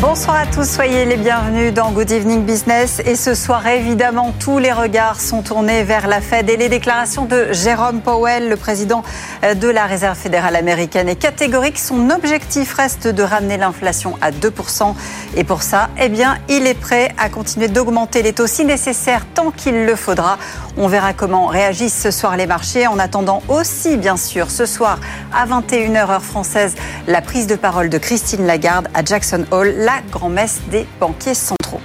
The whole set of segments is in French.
Bonsoir à tous, soyez les bienvenus dans Good Evening Business. Et ce soir, évidemment, tous les regards sont tournés vers la Fed et les déclarations de Jérôme Powell, le président de la Réserve fédérale américaine, est catégorique. Son objectif reste de ramener l'inflation à 2%. Et pour ça, eh bien, il est prêt à continuer d'augmenter les taux si nécessaire tant qu'il le faudra. On verra comment réagissent ce soir les marchés. En attendant aussi, bien sûr, ce soir à 21h heure française, la prise de parole de Christine Lagarde à Jackson Hall la grand-messe des banquiers centraux.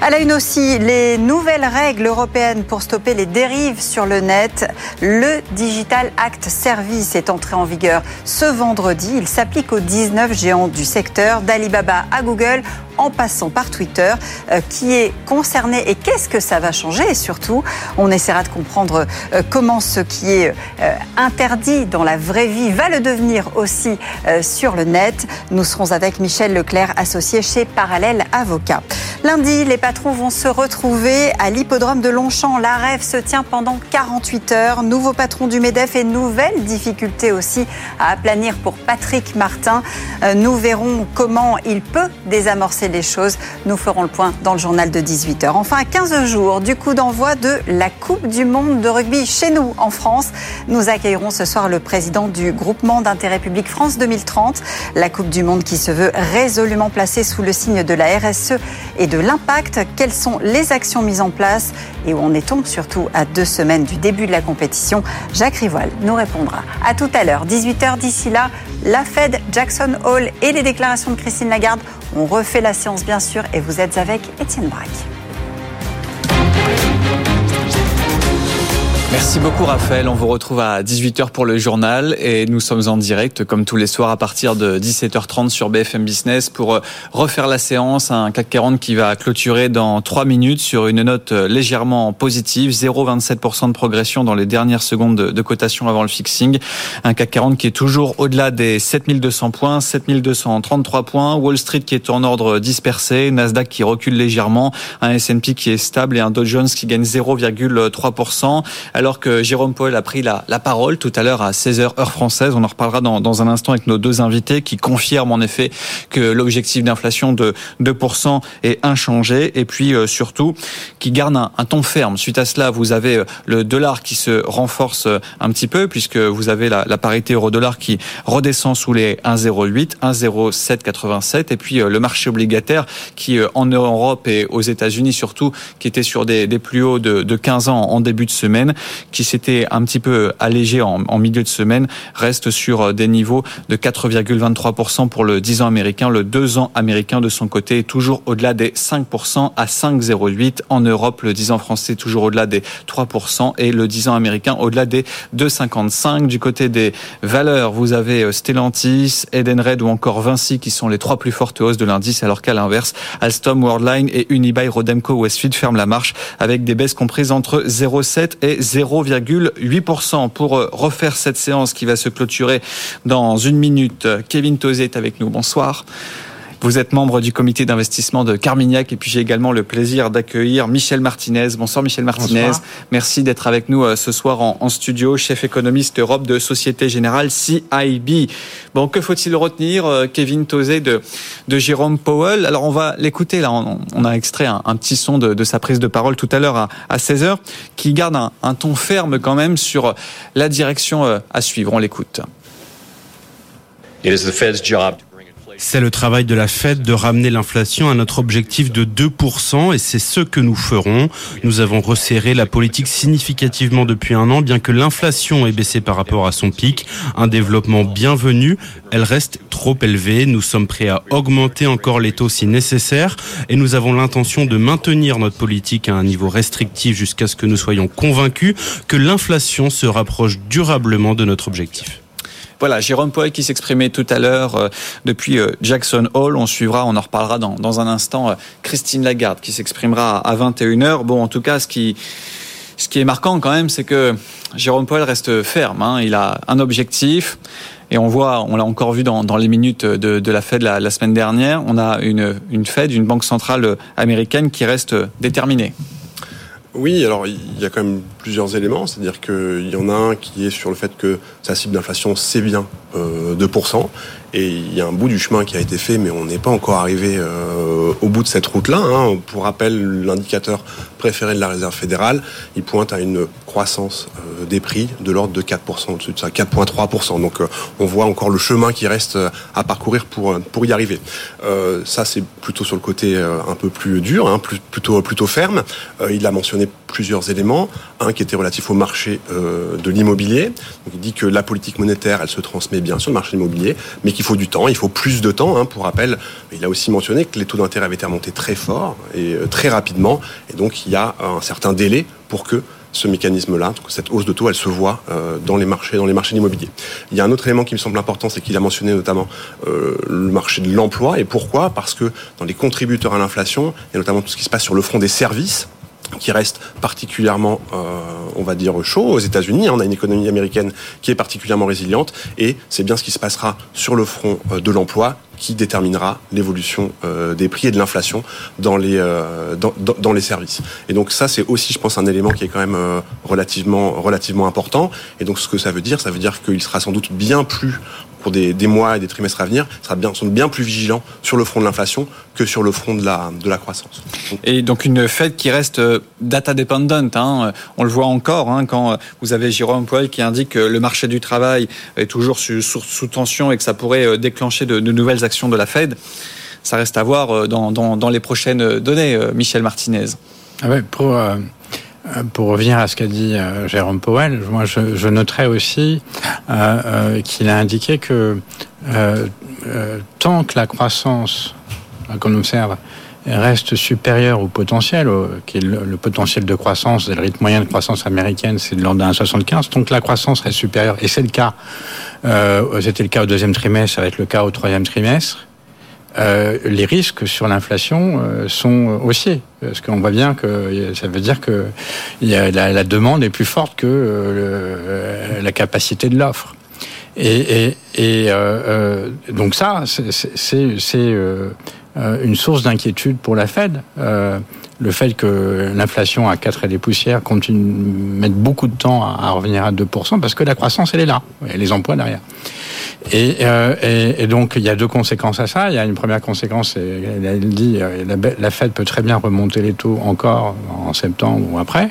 À la une aussi, les nouvelles règles européennes pour stopper les dérives sur le net. Le Digital Act Service est entré en vigueur ce vendredi. Il s'applique aux 19 géants du secteur, d'Alibaba à Google en passant par Twitter, euh, qui est concerné et qu'est-ce que ça va changer et surtout, on essaiera de comprendre euh, comment ce qui est euh, interdit dans la vraie vie va le devenir aussi sur le net. Nous serons avec Michel Leclerc, associé chez Parallèle Avocat. Lundi, les patrons vont se retrouver à l'hippodrome de Longchamp. La rêve se tient pendant 48 heures. Nouveau patron du MEDEF et nouvelles difficultés aussi à aplanir pour Patrick Martin. Nous verrons comment il peut désamorcer les choses. Nous ferons le point dans le journal de 18h. Enfin, à 15 jours du coup d'envoi de la Coupe du Monde de rugby chez nous en France, nous accueillerons ce soir le président du groupement d'intérêt public France 2030. La Coupe du Monde qui se veut résolument placée sous le signe de la RSE et de l'impact. Quelles sont les actions mises en place et où en est-on surtout à deux semaines du début de la compétition? Jacques Rivoil nous répondra. À tout à l'heure, 18h d'ici là, la Fed, Jackson Hall et les déclarations de Christine Lagarde. On refait la séance bien sûr et vous êtes avec Étienne Braque. Merci beaucoup Raphaël, on vous retrouve à 18h pour le journal et nous sommes en direct comme tous les soirs à partir de 17h30 sur BFM Business pour euh, refaire la séance, un CAC 40 qui va clôturer dans 3 minutes sur une note euh, légèrement positive, 0,27% de progression dans les dernières secondes de cotation avant le fixing, un CAC 40 qui est toujours au-delà des 7200 points, 7233 points, Wall Street qui est en ordre dispersé, Nasdaq qui recule légèrement, un S&P qui est stable et un Dow Jones qui gagne 0,3% alors que Jérôme Paul a pris la, la parole tout à l'heure à 16h heure française. On en reparlera dans, dans, un instant avec nos deux invités qui confirment en effet que l'objectif d'inflation de 2% est inchangé et puis euh, surtout qui garde un, un, ton ferme. Suite à cela, vous avez euh, le dollar qui se renforce euh, un petit peu puisque vous avez la, la parité euro-dollar qui redescend sous les 1,08, 1,0787 et puis le marché obligataire qui en Europe et aux États-Unis surtout qui était sur des, des plus hauts de, de 15 ans en début de semaine qui s'était un petit peu allégé en, en, milieu de semaine, reste sur euh, des niveaux de 4,23% pour le 10 ans américain. Le 2 ans américain de son côté est toujours au-delà des 5% à 5,08. En Europe, le 10 ans français toujours au-delà des 3% et le 10 ans américain au-delà des 2,55. Du côté des valeurs, vous avez euh, Stellantis, Edenred ou encore Vinci qui sont les trois plus fortes hausses de l'indice alors qu'à l'inverse, Alstom, Worldline et Unibail, Rodemco, Westfield ferment la marche avec des baisses comprises entre 0,7 et 0,8% pour euh, refaire cette séance qui va se clôturer dans une minute. Kevin Tozé est avec nous. Bonsoir. Vous êtes membre du comité d'investissement de Carmignac et puis j'ai également le plaisir d'accueillir Michel Martinez. Bonsoir Michel Martinez. Bonsoir. Merci d'être avec nous euh, ce soir en, en, studio, chef économiste Europe de Société Générale CIB. Bon, que faut-il retenir, euh, Kevin Tozé de, de Jérôme Powell? Alors on va l'écouter là, on, on, a extrait un, un petit son de, de, sa prise de parole tout à l'heure à, à 16h qui garde un, un, ton ferme quand même sur la direction euh, à suivre. On l'écoute. It is the Fed's job c'est le travail de la Fed de ramener l'inflation à notre objectif de 2% et c'est ce que nous ferons. Nous avons resserré la politique significativement depuis un an, bien que l'inflation ait baissé par rapport à son pic. Un développement bienvenu. Elle reste trop élevée. Nous sommes prêts à augmenter encore les taux si nécessaire et nous avons l'intention de maintenir notre politique à un niveau restrictif jusqu'à ce que nous soyons convaincus que l'inflation se rapproche durablement de notre objectif. Voilà, Jérôme Poel qui s'exprimait tout à l'heure euh, depuis euh, Jackson Hall. On suivra, on en reparlera dans, dans un instant, euh, Christine Lagarde qui s'exprimera à 21h. Bon, en tout cas, ce qui qui est marquant quand même, c'est que Jérôme Powell reste ferme. Hein. Il a un objectif. Et on voit, on l'a encore vu dans, les minutes de, la Fed la, la, semaine dernière, on a une, une Fed, une banque centrale américaine qui reste déterminée. Oui, alors il y a quand même plusieurs éléments, c'est-à-dire qu'il y en a un qui est sur le fait que sa cible d'inflation c'est bien euh, 2%, et il y a un bout du chemin qui a été fait, mais on n'est pas encore arrivé euh, au bout de cette route-là. Hein. Pour rappel, l'indicateur préféré de la Réserve fédérale, il pointe à une croissance euh, des prix de l'ordre de 4%, au-dessus de ça, 4,3%. Donc euh, on voit encore le chemin qui reste à parcourir pour, pour y arriver. ça, c'est plutôt sur le côté un peu plus dur, hein, plutôt, plutôt ferme. il a mentionné plusieurs éléments. Un qui était relatif au marché de l'immobilier. il dit que la politique monétaire, elle se transmet bien sur le marché immobilier, mais qu'il faut du temps, il faut plus de temps. Hein, pour rappel, il a aussi mentionné que les taux d'intérêt avaient été remontés très fort et euh, très rapidement, et donc il y a un certain délai pour que ce mécanisme-là, cette hausse de taux, elle se voit euh, dans les marchés, dans les marchés immobiliers. Il y a un autre élément qui me semble important, c'est qu'il a mentionné notamment euh, le marché de l'emploi. Et pourquoi? Parce que dans les contributeurs à l'inflation, et notamment tout ce qui se passe sur le front des services, qui reste particulièrement, euh, on va dire, chaud aux États-Unis. On a une économie américaine qui est particulièrement résiliente et c'est bien ce qui se passera sur le front euh, de l'emploi qui déterminera l'évolution euh, des prix et de l'inflation dans les dans, dans, les services. Et donc ça c'est aussi je pense un élément qui est quand même relativement relativement important et donc ce que ça veut dire ça veut dire qu'il sera sans doute bien plus pour des, mois et des trimestres à venir, sera bien, sont bien plus vigilants sur le front de l'inflation que sur le front de la, de la croissance. Et donc une Fed qui reste euh, data dependent, hein, on le voit encore hein, quand euh, vous avez Jérôme Powell qui indique que le marché du travail est toujours sous, sous, tension et que ça pourrait euh, déclencher de, nouvelles actions de la Fed. Ça reste à voir dans, dans, les prochaines données, Michel Martinez. Ah ouais, pour euh, pour revenir à ce qu'a dit euh, Jérôme Powell, moi je, je noterais aussi euh, qu'il a indiqué que tant que la croissance qu'on observe reste supérieure au potentiel, qui est le, potentiel de croissance, le rythme moyen de croissance américaine, c'est de l'ordre d'un 75, donc la croissance reste supérieure, et c'est le cas, c'était le cas au deuxième trimestre, ça va être le cas au troisième trimestre, euh, les risques sur l'inflation euh, sont haussiers. Parce qu'on voit bien que ça veut dire que y a la, la, demande est plus forte que euh, la capacité de l'offre. Et, et, et donc ça, c'est une source d'inquiétude pour la Fed. le fait que l'inflation à 4 et des poussières continue de mettre beaucoup de temps à, revenir à 2%, parce que la croissance, elle est là, et les emplois derrière. Euh, et, donc, il y a deux conséquences à ça. Il y a une première conséquence, elle, elle dit, euh, la, la Fed peut très bien remonter les taux encore en septembre ou après.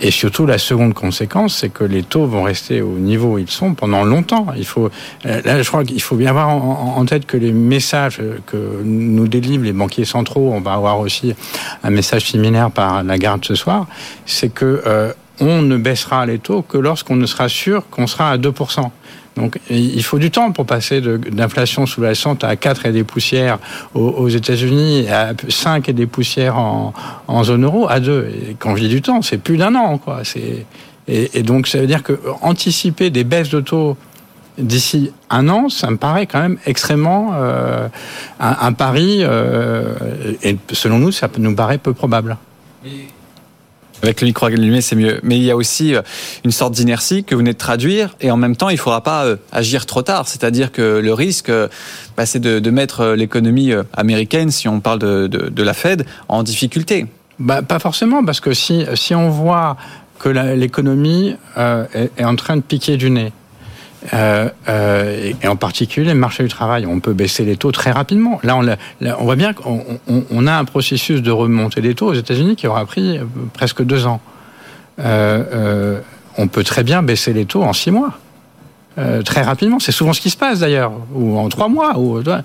Et surtout, la seconde conséquence, c'est que les taux vont rester au niveau où ils sont pendant longtemps. Il faut, euh, là, je crois qu'il faut bien avoir en, tête que les messages que nous délivrent les banquiers centraux, on va avoir aussi un message similaire par la garde ce soir, c'est que on ne baissera les taux que lorsqu'on ne sera sûr qu'on sera à 2%. Donc il faut du temps pour passer d'inflation sous-jacente à 4 et des poussières aux, États-Unis, à 5 et des poussières en, zone euro, à 2. Et quand je dis du temps, c'est plus d'un an. Quoi. Et, donc ça veut dire que anticiper des baisses de taux d'ici un an, ça me paraît quand même extrêmement euh, un, pari, euh, et selon nous, ça nous paraît peu probable. Avec le micro allumé, c'est mieux. Mais il y a aussi euh, une sorte d'inertie que vous venez de traduire, et en même temps, il ne faudra pas euh, agir trop tard. C'est-à-dire que le risque, euh, bah, c'est de, mettre l'économie américaine, si on parle de, de, la Fed, en difficulté. Bah, pas forcément, parce que si, si on voit que l'économie est en train de piquer du nez, euh, euh, et en particulier le marché du travail. On peut baisser les taux très rapidement. Là, on, voit bien qu'on on, a un processus de remontée des taux aux États-Unis qui aura pris euh, presque deux ans. On peut très bien baisser les taux en six mois. très rapidement, c'est souvent ce qui se passe d'ailleurs, ou en trois mois. Donc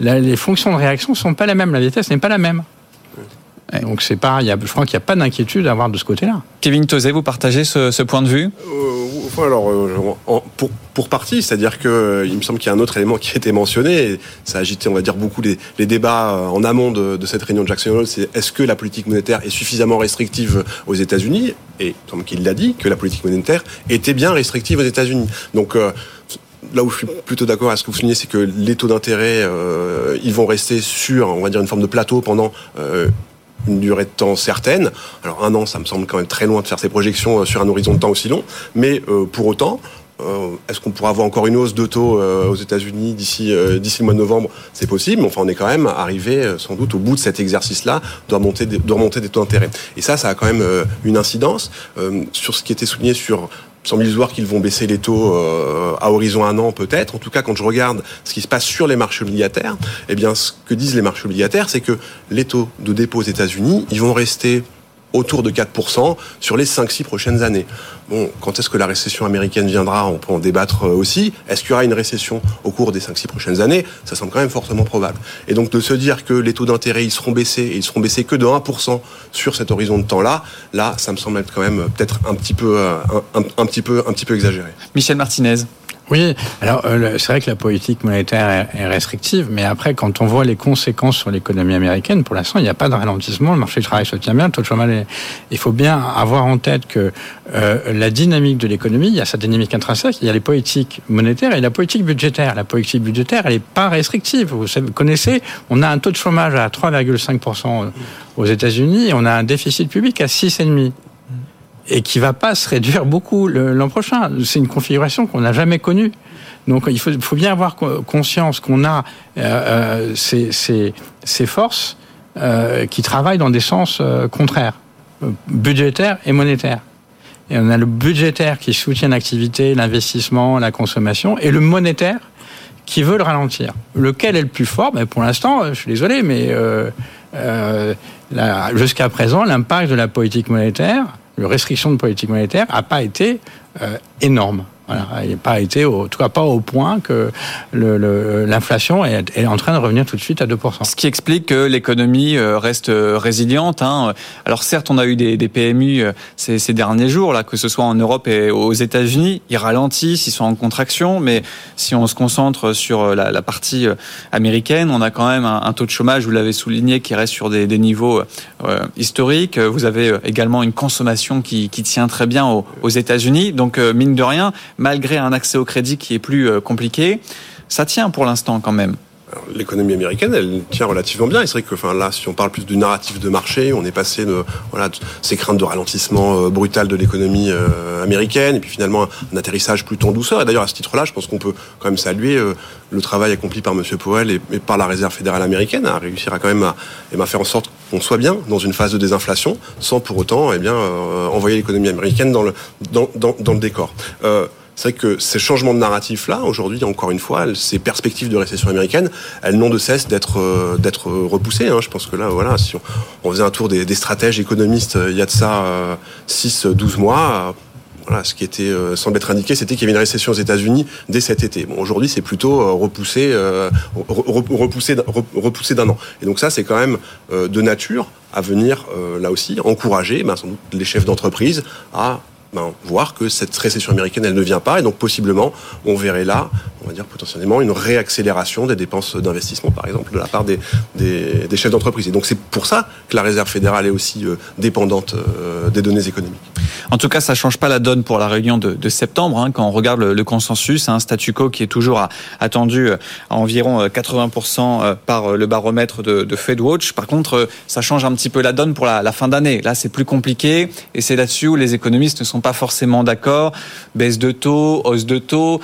les fonctions de réaction sont pas les mêmes, la vitesse n'est pas la même. Donc c'est pas, je crois qu'il n'y a pas d'inquiétude à avoir de ce côté-là. Kevin Tozé, vous partagez ce, point de vue? Euh, Alors, euh, pour, pour partie, c'est-à-dire que euh, il me semble qu'il y a un autre élément qui a été mentionné, et ça a agité, on va dire, beaucoup les, les débats en amont de, de, cette réunion de Jackson Hole, c'est est-ce que la politique monétaire est suffisamment restrictive aux États-Unis? Et comme qu'il l'a dit, que la politique monétaire était bien restrictive aux États-Unis. Donc là où je suis plutôt d'accord à ce que vous soulignez, c'est que les taux d'intérêt, ils vont rester sur, on va dire, une forme de plateau pendant une durée de temps certaine. Alors un an, ça me semble quand même très loin de faire ces projections sur un horizon de temps aussi long, mais pour autant, est-ce qu'on pourra avoir encore une hausse de taux aux États-Unis d'ici d'ici le mois de novembre? C'est possible, mais enfin on est quand même arrivé sans doute au bout de cet exercice-là de remonter des, de remonter des taux d'intérêt. Et ça, ça a quand même une incidence sur ce qui était souligné sur semble voir qu'ils vont baisser les taux euh, à horizon un an peut-être. En tout cas, quand je regarde ce qui se passe sur les marchés obligataires, eh bien, ce que disent les marchés obligataires, c'est que les taux de dépôt aux États-Unis, ils vont rester autour de 4% sur les 5-6 prochaines années. Bon, quand est-ce que la récession américaine viendra On peut en débattre euh, aussi. Est-ce qu'il y aura une récession au cours des 5-6 prochaines années? Ça semble quand même fortement probable. Et donc de se dire que les taux d'intérêt, ils seront baissés, et ils seront baissés que de 1% sur cet horizon de temps-là, là, ça me semble être quand même euh, peut-être un peu, euh, un un petit peu exagéré. Michel Martinez. Oui, alors euh, c'est vrai que la politique monétaire est, restrictive, mais après, quand on voit les conséquences sur l'économie américaine, pour l'instant, il n'y a pas de ralentissement, le marché du travail se tient bien, le taux de chômage, il faut bien avoir en tête que euh, la dynamique de l'économie, il y a sa dynamique intrinsèque, il y a les politiques monétaires et la politique budgétaire. La politique budgétaire, elle n'est pas restrictive. Vous connaissez, on a un taux de chômage à 3,5% aux États-Unis on a un déficit public à 6,5% et qui va pas se réduire beaucoup l'an prochain. C'est une configuration qu'on n'a jamais connue. Donc il faut, bien avoir conscience qu'on a euh, euh ces, ces, ces, forces euh, qui travaillent dans des sens euh, contraires, euh, budgétaires et monétaires. Et on a le budgétaire qui soutient l'activité, l'investissement, la consommation, et le monétaire qui veut le ralentir. Lequel est le plus fort? Ben Pour l'instant, je suis désolé, mais euh, jusqu'à présent, l'impact de la politique monétaire la restriction de politique monétaire n'a pas été euh, énorme. Voilà, il n'a pas été, en tout cas pas au point que l'inflation est, est, en train de revenir tout de suite à 2%. Ce qui explique que l'économie euh, reste euh, résiliente. Hein. Alors certes, on a eu des, PMU ces, ces, derniers jours, là, que ce soit en Europe et aux États-Unis, ils ralentissent, ils sont en contraction, mais si on se concentre sur la, partie américaine, on a quand même un, taux de chômage, vous l'avez souligné, qui reste sur des, niveaux euh, historiques. Vous avez également une consommation qui, tient très bien aux États-Unis. Donc mine de rien, malgré un accès au crédit qui est plus euh, compliqué, ça tient pour l'instant quand même. L'économie américaine, elle tient relativement bien. C'est vrai que, enfin, là, si on parle plus du narratif de marché, on est passé de, ces craintes de ralentissement euh, brutal de l'économie euh, américaine, et puis finalement un atterrissage plutôt en douceur. Et d'ailleurs, à ce titre-là, je pense qu'on peut quand même saluer le travail accompli par M. Powell et, par la Réserve fédérale américaine à réussir à quand même à, et faire en sorte qu'on soit bien dans une phase de désinflation, sans pour autant, eh bien, envoyer l'économie américaine dans le dans le décor. C'est vrai que ces changements de narratif-là, aujourd'hui, encore une fois, ces perspectives de récession américaine, elles n'ont de cesse d'être euh, d'être repoussées. Hein. Je pense que là, voilà, si on, faisait un tour des, stratèges économistes euh, il y a de ça 6-12 euh, mois, voilà, ce qui était semble être indiqué, c'était qu'il y avait une récession aux États-Unis dès cet été. Aujourd'hui, c'est plutôt repoussé, repoussé, repoussé d'un an. Et donc ça, c'est quand même de nature à venir là aussi encourager, ben, sans doute les chefs d'entreprise à voir que cette récession américaine, elle ne vient pas. Et donc, possiblement, on verrait là, on va dire potentiellement, une réaccélération des dépenses d'investissement, par exemple, de la part des, chefs d'entreprise. Et donc, c'est pour ça que la Réserve fédérale est aussi euh, dépendante euh, des données économiques. En tout cas, ça change pas la donne pour la réunion de, septembre. Hein, quand on regarde le, consensus, un hein, statu quo qui est toujours attendu à environ 80% euh, par le baromètre de, de FedWatch. Par contre, ça change un petit peu la donne pour la, la fin d'année. Là, c'est plus compliqué et c'est là-dessus où les économistes ne sont pas forcément d'accord. Baisse de taux, hausse de taux.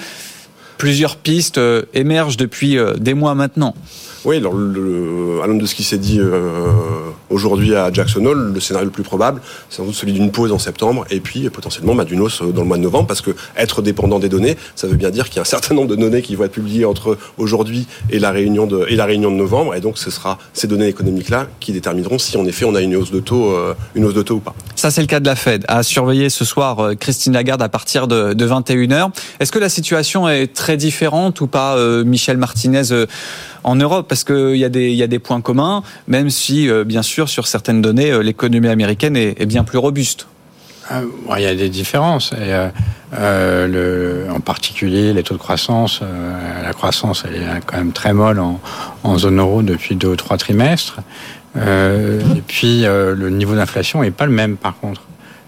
Plusieurs pistes euh, émergent depuis euh, des mois maintenant. Oui, alors à l'homme de ce qui s'est dit euh, aujourd'hui à Jackson Hole, le scénario le plus probable, c'est sans doute celui d'une pause en septembre et puis potentiellement bah, d'une hausse dans le mois de novembre, parce que être dépendant des données, ça veut bien dire qu'il y a un certain nombre de données qui vont être publiées entre aujourd'hui et la réunion de et la réunion de novembre, et donc ce sera ces données économiques là qui détermineront si en effet on a une hausse de taux, euh, une hausse de taux ou pas. Ça c'est le cas de la Fed. À surveiller ce soir, euh, Christine Lagarde à partir de, de 21 h Est-ce que la situation est très différente ou pas, euh, Michel Martinez? En Europe parce qu'il y, a des, y a des points communs, même si, euh, bien sûr, sur certaines données, euh, l'économie américaine est, bien plus robuste. Euh, il y a des différences. Euh, en particulier, les taux de croissance, la croissance elle est quand même très molle en, zone euro depuis deux ou trois trimestres. et puis, le niveau d'inflation n'est pas le même, par contre.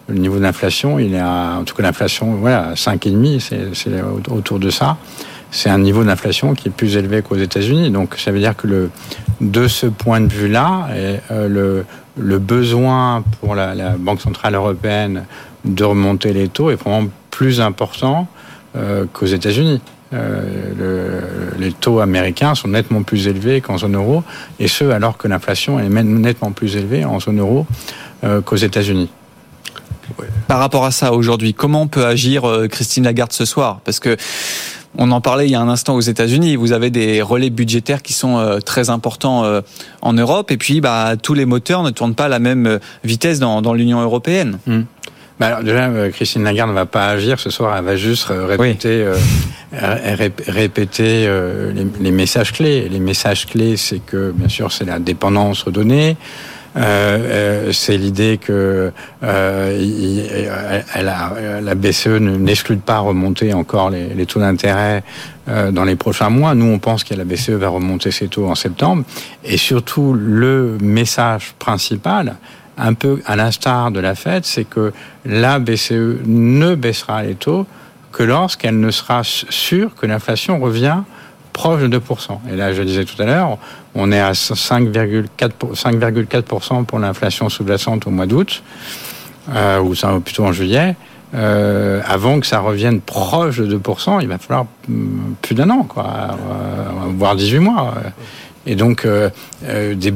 Le niveau d'inflation, il est à, en tout cas l'inflation, voilà, 5,5, c'est autour de ça. C'est un niveau d'inflation qui est plus élevé qu'aux États-Unis. Donc ça veut dire que le, de ce point de vue-là, euh, le, le besoin pour la, la, Banque centrale européenne de remonter les taux est vraiment plus important euh, qu'aux États-Unis. Euh, le, les taux américains sont nettement plus élevés qu'en zone euro, et ce alors que l'inflation est nettement plus élevée en zone euro qu'aux États-Unis. Par rapport à ça, aujourd'hui, comment peut agir Christine Lagarde ce soir? Parce que on en parlait il y a un instant aux États-Unis. Vous avez des relais budgétaires qui sont euh, très importants euh, en Europe, et puis bah, tous les moteurs ne tournent pas à la même vitesse dans, dans l'Union européenne. Mmh. Bah alors déjà, Christine Lagarde ne va pas agir ce soir. Elle va juste répéter, oui. euh, répéter euh, les, les, messages clés. Les messages clés, c'est que bien sûr, c'est la dépendance redonnée. Euh, c'est l'idée que euh, la BCE n'exclut pas remonter encore les, les taux d'intérêt euh, dans les prochains mois. Nous, on pense que la BCE va remonter ses taux en septembre. Et surtout, le message principal, un peu à l'instar de la Fed, c'est que la BCE ne baissera les taux que lorsqu'elle ne sera sûre que l'inflation revient proche de 2%. Et là, je disais tout à l'heure, on est à 5,4% pour l'inflation sous-jacente au mois d'août, euh, ou plutôt en juillet. Euh, avant que ça revienne proche de 2%, il va falloir plus d'un an, euh, voire 18 mois. Et donc, euh, des,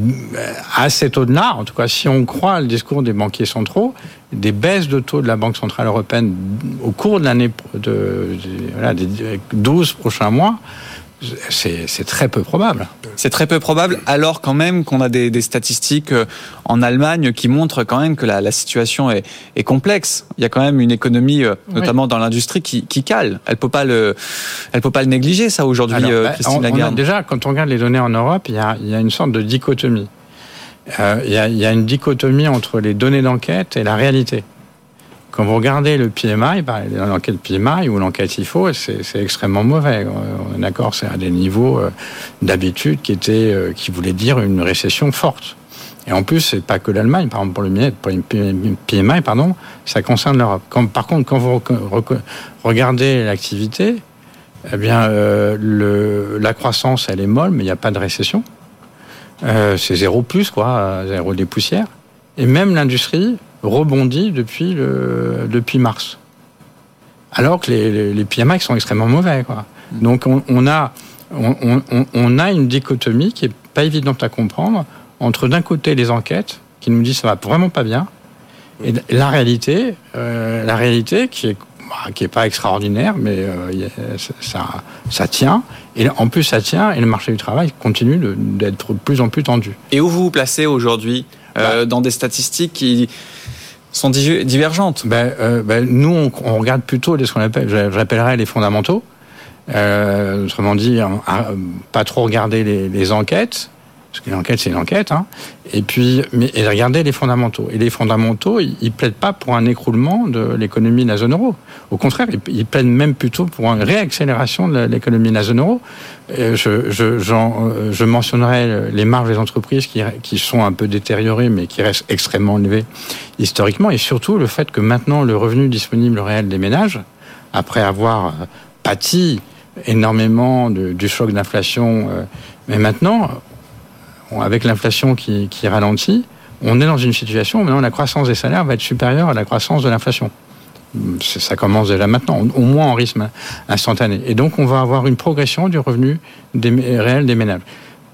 à ces taux-là, en tout cas, si on croit le discours des banquiers centraux, des baisses de taux de la Banque Centrale Européenne au cours de l'année de, des 12 prochains mois, c'est très peu probable. C'est très peu probable, alors quand même qu'on a des, des, statistiques euh, en Allemagne qui montrent quand même que la, la situation est, est, complexe. Il y a quand même une économie, euh, notamment oui. dans l'industrie, qui, qui, cale. Elle peut pas le, elle peut pas le négliger ça aujourd'hui, euh, Christine on, Lagarde. On déjà, quand on regarde les données en Europe, il y a, il y a une sorte de dichotomie. Euh, il, y a, il y a une dichotomie entre les données d'enquête et la réalité. Quand vous regardez le PMI, bah, l'enquête PMI ou l'enquête IFO, c'est extrêmement mauvais. On est d'accord, c'est à des niveaux euh, d'habitude qui étaient, euh, qui voulaient dire une récession forte. Et en plus, c'est pas que l'Allemagne, par exemple pour le PMI, pardon, ça concerne l'Europe. Par contre, quand vous regardez l'activité, eh bien, euh, la croissance, elle est molle, mais il n'y a pas de récession. C'est zéro plus, quoi, zéro des poussières. Et même l'industrie, rebondit depuis, le, depuis mars. Alors que les, les, les PMI sont extrêmement mauvais. Quoi. Donc on, on a, on, on, on, a une dichotomie qui est pas évidente à comprendre entre d'un côté les enquêtes qui nous disent ça va vraiment pas bien et la réalité, euh, la réalité qui est qui est pas extraordinaire, mais euh, ça, ça tient. Et en plus, ça tient, et le marché du travail continue d'être de plus en plus tendu. Et où vous vous placez aujourd'hui euh, bah, dans des statistiques qui sont divergentes ben, euh, ben, Nous, on, on, regarde plutôt ce qu'on appelle, j'appellerais les fondamentaux. Euh, autrement dit, hein, pas trop regarder les, les enquêtes, parce qu'une enquête, c'est une enquête, hein. et puis mais, et regarder les fondamentaux. Et les fondamentaux, ils, ils plaident pas pour un écroulement de l'économie de la zone euro. Au contraire, ils, plaident même plutôt pour une réaccélération de l'économie de la zone euro. Euh, je, je, je mentionnerai les marges des entreprises qui, qui sont un peu détériorées, mais qui restent extrêmement élevées historiquement, et surtout le fait que maintenant le revenu disponible réel des ménages, après avoir pâti énormément du choc d'inflation, euh, mais maintenant, avec l'inflation qui, ralentit, on est dans une situation où maintenant la croissance des salaires va être supérieure à la croissance de l'inflation. Ça commence déjà maintenant, au moins en rythme instantané. Et donc on va avoir une progression du revenu réel des ménages.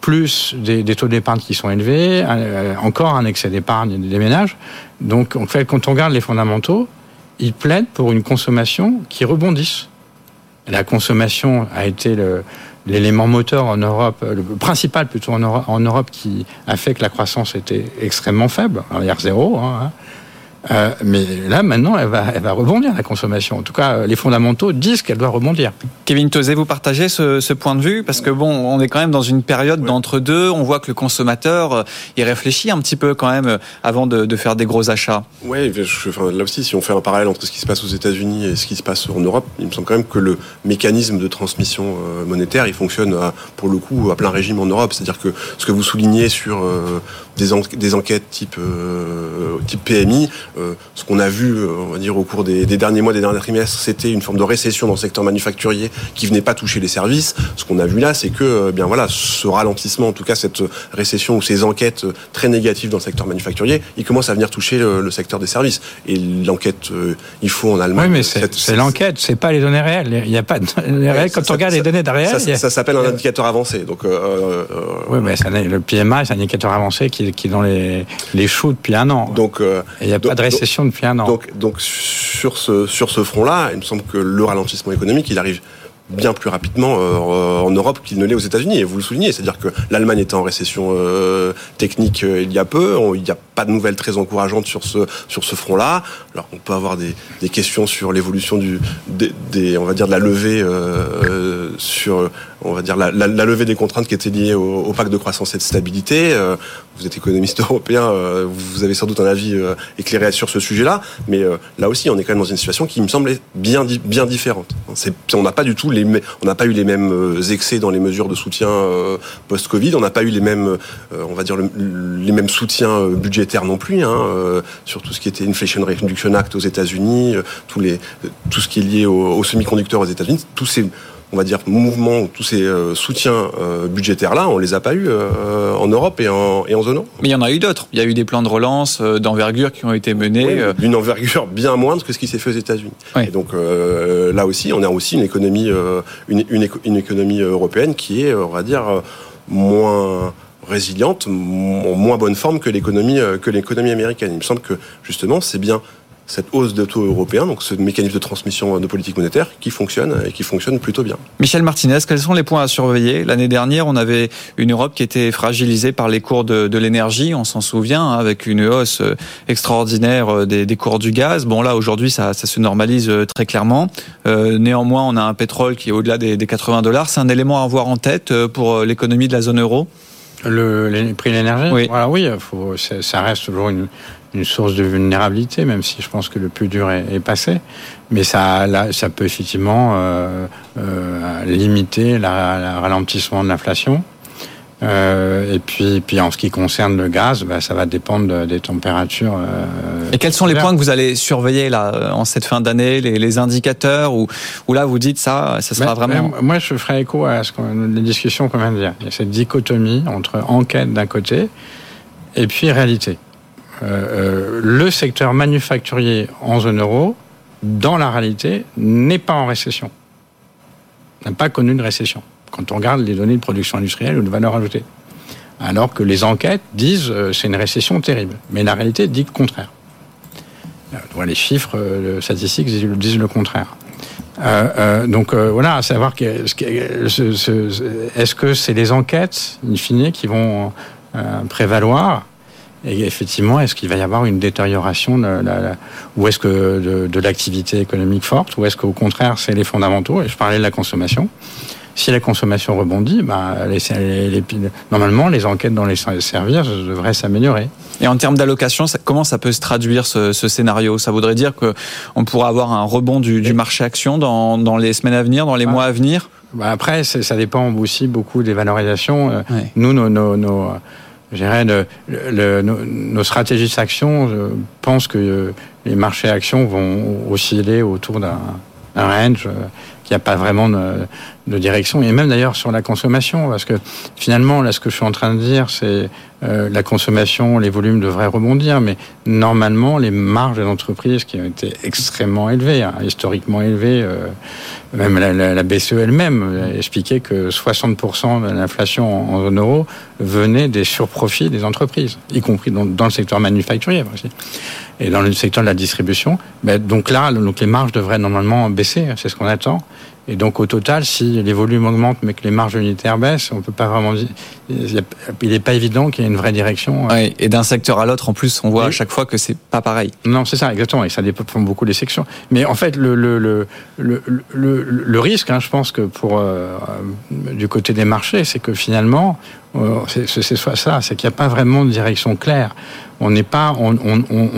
Plus des, des taux d'épargne qui sont élevés, euh, encore un excès d'épargne des ménages. Donc en fait, quand on regarde les fondamentaux, ils plaident pour une consommation qui rebondisse. La consommation a été le, l'élément moteur en Europe, le principal plutôt en Europe, qui a fait que la croissance était extrêmement faible, r zéro. Hein, euh, mais là, maintenant, elle va, elle va rebondir, la consommation. En tout cas, les fondamentaux disent qu'elle doit rebondir. Kevin Tozé, vous partagez ce, ce, point de vue? Parce que, bon, on est quand même dans une période ouais. d'entre-deux. On voit que le consommateur, euh, il réfléchit un petit peu quand même euh, avant de, de faire des gros achats. Oui, enfin, là aussi, si on fait un parallèle entre ce qui se passe aux États-Unis et ce qui se passe en Europe, il me semble quand même que le mécanisme de transmission monétaire, il fonctionne à, pour le coup à plein régime en Europe. C'est-à-dire que ce que vous soulignez sur des, en, des enquêtes type, type PMI, ce qu'on a vu, on va dire, au cours des, derniers mois, des derniers trimestres, c'était une forme de récession dans le secteur manufacturier qui venait pas toucher les services. Ce qu'on a vu là, c'est que, bien voilà, ce ralentissement, en tout cas cette récession ou ces enquêtes très négatives dans le secteur manufacturier, il commence à venir toucher le, secteur des services. Et l'enquête, il faut en Allemagne. Oui, mais c'est l'enquête, c'est pas les données réelles. Il n'y a pas de données réelles. Quand on regarde les données réelles, ça, ça, s'appelle un indicateur avancé. Donc, oui, mais le PMI, c'est un indicateur avancé qui, qui est dans les, les choux depuis un an. Donc, il n'y a pas de récession depuis un an. Donc, donc sur ce, sur ce front-là, il me semble que le ralentissement économique, il arrive bien plus rapidement euh, en Europe qu'il ne l'est aux États-Unis. Et vous le soulignez, c'est-à-dire que l'Allemagne était en récession euh, technique euh, il y a peu. il n'y a pas de nouvelles très encourageantes sur ce sur ce front-là. Alors on peut avoir des, des questions sur l'évolution du des, on va dire de la levée sur on va dire la, la, la, levée des contraintes qui étaient liées au, au, pacte de croissance et de stabilité. Vous êtes économiste européen, vous avez sans doute un avis éclairé sur ce sujet-là, mais là aussi on est quand même dans une situation qui me semble bien bien différente. on n'a pas du tout les on n'a pas eu les mêmes euh, excès dans les mesures de soutien euh, post-Covid. On n'a pas eu les mêmes, euh, on va dire, les mêmes soutiens budgétaires non plus, hein, sur tout ce qui était Inflation Reduction Act aux États-Unis, tout ce qui est lié aux, semi-conducteurs aux États-Unis. Tous ces on va dire, mouvements, tous ces euh, soutiens euh, budgétaires-là, on les a pas eu euh, en Europe et en, et en zone Mais il y en a eu d'autres. Il y a eu des plans de relance d'envergure qui ont été menés. D'une envergure bien moindre que ce qui s'est fait aux États-Unis. Et donc là aussi, on a aussi une économie, une, une, économie européenne qui est, on va dire, moins résiliente, en moins bonne forme que l'économie que l'économie américaine. Il me semble que justement, c'est bien cette hausse de taux européen, donc ce mécanisme de transmission de politique monétaire qui fonctionne et qui fonctionne plutôt bien. Michel Martinez, quels sont les points à surveiller? L'année dernière, on avait une Europe qui était fragilisée par les cours de, l'énergie, on s'en souvient, hein, avec une hausse euh, extraordinaire euh, des, cours du gaz. Bon là, aujourd'hui, ça, se normalise euh, très clairement. néanmoins, on a un pétrole qui est au-delà des, 80 dollars. C'est un élément à avoir en tête pour l'économie de la zone euro? Le, prix de l'énergie? Oui, voilà, oui faut, ça reste toujours une, une source de vulnérabilité, même si je pense que le plus dur est, passé. Mais ça, là, ça peut effectivement euh, euh, limiter le ralentissement de l'inflation. Euh, et puis, puis en ce qui concerne le gaz, bah, ça va dépendre des températures. et quels sont les points que vous allez surveiller là en cette fin d'année, les, indicateurs où, où là vous dites ça, ça sera vraiment. moi, je ferai écho à ce les discussions qu'on vient de dire. Il y a cette dichotomie entre enquête d'un côté et puis réalité. Euh, le secteur manufacturier en zone euro, dans la réalité, n'est pas en récession. N'a pas connu de récession. Quand on regarde les données de production industrielle ou de valeur ajoutée. Alors que les enquêtes disent euh, c'est une récession terrible. Mais la réalité dit le contraire. Euh, les chiffres statistiques disent le contraire. donc voilà, à savoir est-ce que c'est les enquêtes, in fine, qui vont prévaloir et effectivement, est-ce qu'il va y avoir une détérioration de la, ou est-ce que de, l'activité économique forte, ou est-ce qu'au contraire c'est les fondamentaux? Et je parlais de la consommation. Si la consommation rebondit, bah, normalement les enquêtes dans les services devraient s'améliorer. Et en termes d'allocation, comment ça peut se traduire ce, scénario? Ça voudrait dire qu'on pourra avoir un rebond du, marché action dans, les semaines à venir, dans les mois à venir? Bah Après, ça dépend aussi beaucoup des valorisations. Euh, nous, nos, nos dirais, le, nos, stratégies d'action je pense que les marchés actions vont osciller autour d'un range euh, qui n'a pas vraiment de, de, direction. Et même d'ailleurs sur la consommation, parce que finalement, là, ce que je suis en train de dire, c'est euh, la consommation, les volumes devraient rebondir, mais normalement, les marges des entreprises qui ont été extrêmement élevées, hein, historiquement élevées, euh, même la, BCE elle-même expliquait que 60% de l'inflation en zone euro venait des surprofits des entreprises, y compris dans, le secteur manufacturier et dans le secteur de la distribution. Mais donc là, donc les marges devraient normalement baisser, c'est ce qu'on attend. Et donc au total, si les volumes augmentent mais que les marges unitaires baissent, on peut pas vraiment. Il n'est pas évident qu'il y ait une vraie direction. et d'un secteur à l'autre, en plus, on voit à chaque fois que c'est pas pareil. Non, c'est ça, exactement. Et ça dépend beaucoup des sections. Mais en fait, le, le, le, le, risque, hein, je pense que pour euh, du côté des marchés, c'est que finalement, euh, c'est soit ça, c'est qu'il n'y a pas vraiment de direction claire on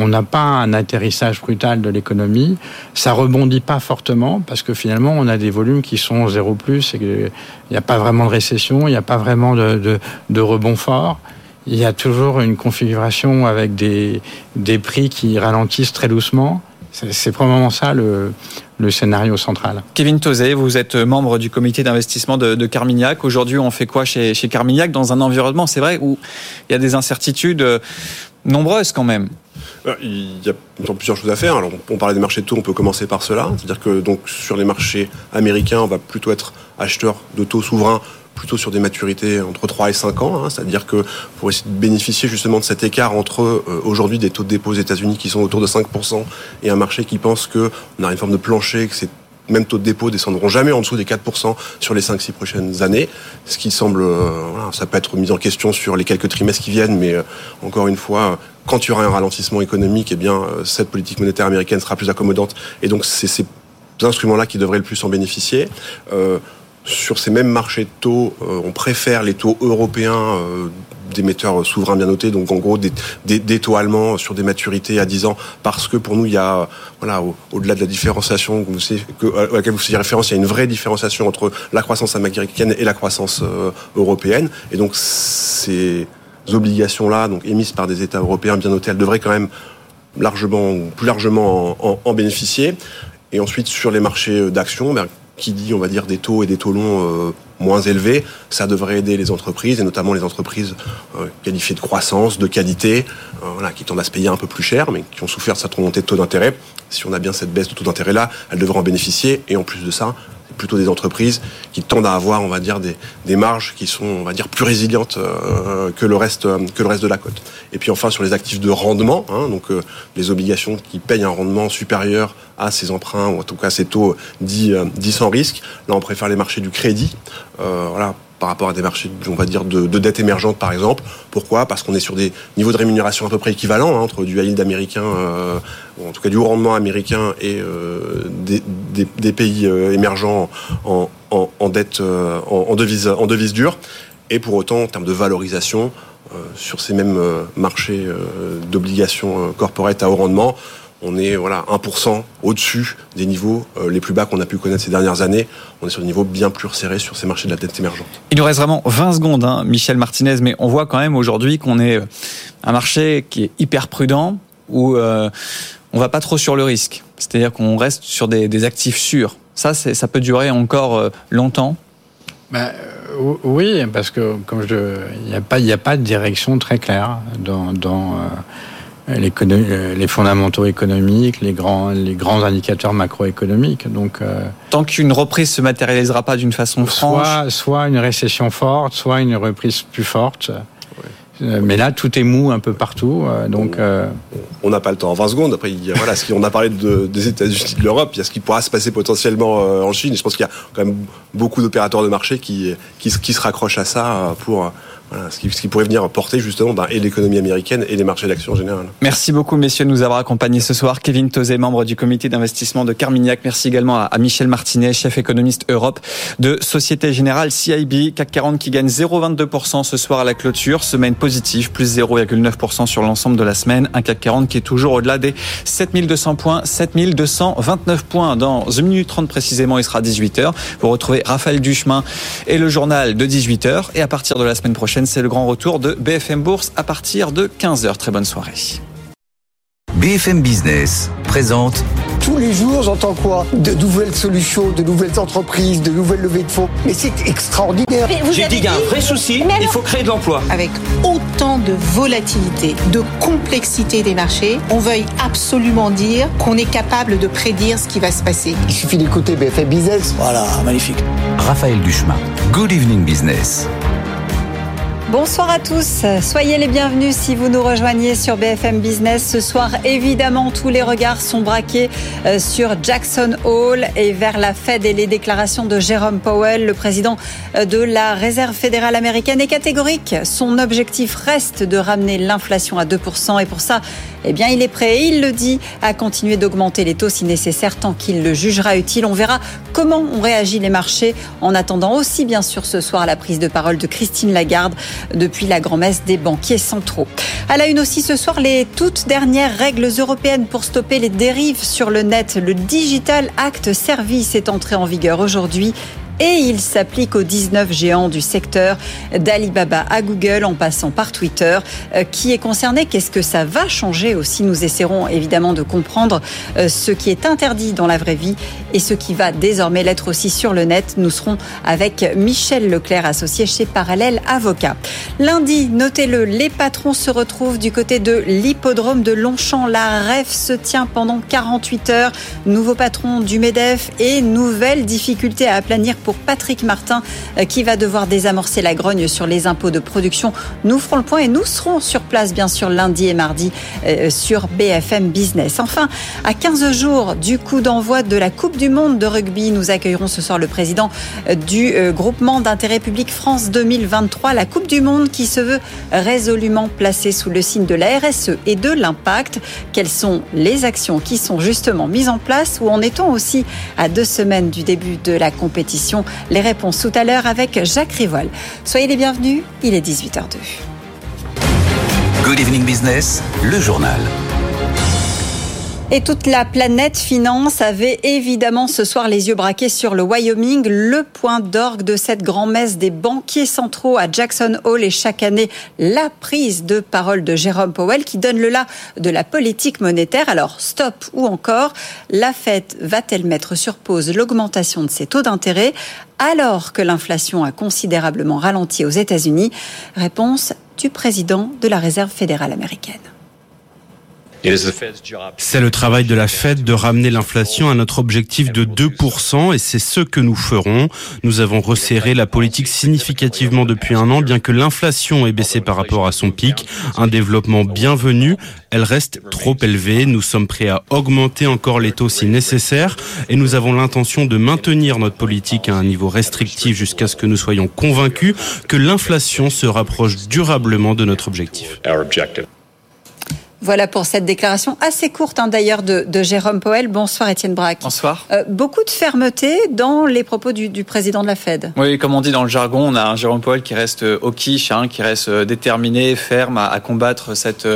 n'a pas un atterrissage brutal de l'économie. Ça rebondit pas fortement parce que finalement, on a des volumes qui sont zéro plus. Il n'y a pas vraiment de récession, il n'y a pas vraiment de, rebond fort. il y a toujours une configuration avec des, prix qui ralentissent très doucement. C'est probablement ça le, scénario central. Kevin Tozé, vous êtes membre du comité d'investissement de, de, Carmignac. Aujourd'hui, on fait quoi chez, chez Carmignac dans un environnement, c'est vrai, où il y a des incertitudes nombreuses quand même euh, il y a plusieurs choses à faire. Alors, on parlait des marchés de taux, on peut commencer par cela. C'est-à-dire que donc sur les marchés américains, on va plutôt être acheteur de taux souverains plutôt sur des maturités entre 3 et 5 ans, hein. c'est-à-dire que pour essayer de bénéficier justement de cet écart entre euh, aujourd'hui des taux de dépôt aux États-Unis qui sont autour de 5% et un marché qui pense qu'on a une forme de plancher, que ces mêmes taux de dépôt descendront jamais en dessous des 4% sur les 5-6 prochaines années, ce qui semble, euh, voilà, ça peut être mis en question sur les quelques trimestres qui viennent, mais euh, encore une fois, quand il y aura un ralentissement économique, eh bien, cette politique monétaire américaine sera plus accommodante, et donc c'est ces instruments-là qui devraient le plus en bénéficier. Euh, sur ces mêmes marchés de taux, euh, on préfère les taux européens euh, d'émetteurs souverains bien notés, donc en gros des, taux allemands sur des maturités à 10 ans, parce que pour nous, il y a, voilà, au-delà de la différenciation à laquelle vous faisiez référence, il y a une vraie différenciation entre la croissance américaine et la croissance euh, européenne. Et donc ces obligations-là, donc émises par des États européens bien notés, elles devraient quand même largement, plus largement en, bénéficier. Et ensuite, sur les marchés d'actions, ben, qui dit, on va dire, des taux et des taux longs euh, moins élevés, ça devrait aider les entreprises, et notamment les entreprises euh, qualifiées de croissance, de qualité, euh, qui tendent à se payer un peu plus cher, mais qui ont souffert de cette remontée de taux d'intérêt. Si on a bien cette baisse de taux d'intérêt-là, elles devraient en bénéficier, et en plus de ça, plutôt des entreprises qui tendent à avoir, on va dire, des, marges qui sont, on va dire, plus résilientes euh, que le reste que le reste de la cote. Et puis enfin sur les actifs de rendement, hein, donc euh, les obligations qui payent un rendement supérieur à ces emprunts ou en tout cas ces taux dits, euh, dits sans risque. Là, on préfère les marchés du crédit. Euh, voilà par rapport à des marchés, on va dire, de, de dette émergente, par exemple. Pourquoi? Parce qu'on est sur des niveaux de rémunération à peu près équivalents hein, entre du yield américain, euh, ou en tout cas du haut rendement américain et euh, des, pays euh, émergents en, dette, en, devise, dure. Et pour autant, en termes de valorisation, sur ces mêmes marchés d'obligations corporate à haut rendement, on est voilà 1% au-dessus des niveaux euh, les plus bas qu'on a pu connaître ces dernières années. On est sur des niveaux bien plus resserrés sur ces marchés de la dette émergente. Il nous reste vraiment 20 secondes, hein, Michel Martinez, mais on voit quand même aujourd'hui qu'on est un marché qui est hyper prudent, où euh, on va pas trop sur le risque. C'est-à-dire qu'on reste sur des, des, actifs sûrs. Ça, ça peut durer encore euh, longtemps ben, Oui, parce que comme je, il n'y a pas, il a pas de direction très claire dans. dans les fondamentaux économiques, les grands, les grands indicateurs macroéconomiques. Donc, euh, tant qu'une reprise se matérialisera pas d'une façon franche, soit, soit une récession forte, soit une reprise plus forte. Ouais. Mais là, tout est mou un peu partout. Donc, on n'a pas le temps. En 20 secondes. Après, il y a, voilà, ce on a parlé de, des États-Unis, de l'Europe. Il y a ce qui pourra se passer potentiellement en Chine. Je pense qu'il y a quand même beaucoup d'opérateurs de marché qui, qui, qui se raccrochent à ça pour ce, qui, pourrait venir porter justement ben, et l'économie américaine et les marchés d'actions en général. Merci beaucoup messieurs de nous avoir accompagnés ce soir. Kevin Tozé, membre du comité d'investissement de Carmignac. Merci également à, à, Michel Martinet, chef économiste Europe de Société Générale CIB. CAC 40 qui gagne 0,22% ce soir à la clôture. Semaine positive, plus 0,9% sur l'ensemble de la semaine. Un CAC 40 qui est toujours au-delà des 7200 points, 7229 points. Dans 1 minute 30 précisément, il sera 18h. Vous retrouvez Raphaël Duchemin et le journal de 18h. Et à partir de la semaine prochaine, c'est le grand retour de BFM Bourse à partir de 15h. Très bonne soirée. BFM Business présente. Tous les jours, j'entends quoi? De nouvelles solutions, de nouvelles entreprises, de nouvelles levées de fonds. Mais c'est extraordinaire. J'ai dit qu'il y a un vrai souci, il faut créer de l'emploi. Avec autant de volatilité, de complexité des marchés, on veuille absolument dire qu'on est capable de prédire ce qui va se passer. Il suffit d'écouter BFM Business. Voilà, magnifique. Raphaël Duchemin. Good evening business. Bonsoir à tous, soyez les bienvenus si vous nous rejoignez sur BFM Business. Ce soir, évidemment, tous les regards sont braqués euh, sur Jackson Hole et vers la Fed et les déclarations de Jérôme Powell, le président euh, de la Réserve fédérale américaine, est catégorique. Son objectif reste de ramener l'inflation à 2% et pour ça, eh bien, il est prêt, il le dit, à continuer d'augmenter les taux si nécessaire tant qu'il le jugera utile. On verra comment ont réagi les marchés en attendant aussi, bien sûr, ce soir la prise de parole de Christine Lagarde depuis la grand-messe des banquiers centraux. À la une aussi ce soir, les toutes dernières règles européennes pour stopper les dérives sur le net. Le Digital Act Service est entré en vigueur aujourd'hui. Et il s'applique aux 19 géants du secteur d'Alibaba à Google en passant par Twitter. Euh, qui est concerné Qu'est-ce que ça va changer aussi? Nous essaierons évidemment de comprendre euh, ce qui est interdit dans la vraie vie et ce qui va désormais l'être aussi sur le net. Nous serons avec Michel Leclerc, associé chez Parallèle Avocat. Lundi, notez-le, les patrons se retrouvent du côté de l'hippodrome de Longchamp. La REF se tient pendant 48 heures. Nouveau patron du MEDEF et nouvelle difficulté à aplanir pour Patrick Martin euh, qui va devoir désamorcer la grogne sur les impôts de production. Nous ferons le point et nous serons sur place bien sûr lundi et mardi euh, sur BFM Business. Enfin, à 15 jours du coup d'envoi de la Coupe du Monde de rugby, nous accueillerons ce soir le président euh, du groupement d'intérêt public France 2023, la Coupe du Monde qui se veut résolument placée sous le signe de la RSE et de l'impact. Quelles sont les actions qui sont justement mises en place? Où en est-on aussi à deux semaines du début de la compétition? Les réponses tout à l'heure avec Jacques Rivol. Soyez les bienvenus, il est 18h02. Good Evening Business, le journal. Et toute la planète finance avait évidemment ce soir les yeux braqués sur le Wyoming, le point d'orgue de cette grand-messe des banquiers centraux à Jackson Hole et chaque année la prise de parole de Jérôme Powell qui donne le là de la politique monétaire. Alors stop ou encore, la Fed va-t-elle mettre sur pause l'augmentation de ses taux d'intérêt alors que l'inflation a considérablement ralenti aux États-Unis? Réponse du président de la Réserve fédérale américaine. C'est le travail de la Fed de ramener l'inflation à notre objectif de 2% et c'est ce que nous ferons. Nous avons resserré la politique significativement depuis un an, bien que l'inflation ait baissé par rapport à son pic. Un développement bienvenu. Elle reste trop élevée. Nous sommes prêts à augmenter encore les taux si nécessaire et nous avons l'intention de maintenir notre politique à un niveau restrictif jusqu'à ce que nous soyons convaincus que l'inflation se rapproche durablement de notre objectif. Voilà pour cette déclaration assez courte hein, d'ailleurs de, Jérôme Powell. Bonsoir Étienne Braque. Bonsoir. Euh, beaucoup de fermeté dans les propos du, président de la Fed. Oui, comme on dit dans le jargon, on a un Jérôme Powell qui reste euh, au quiche, hein, qui reste euh, déterminé, ferme à, combattre cette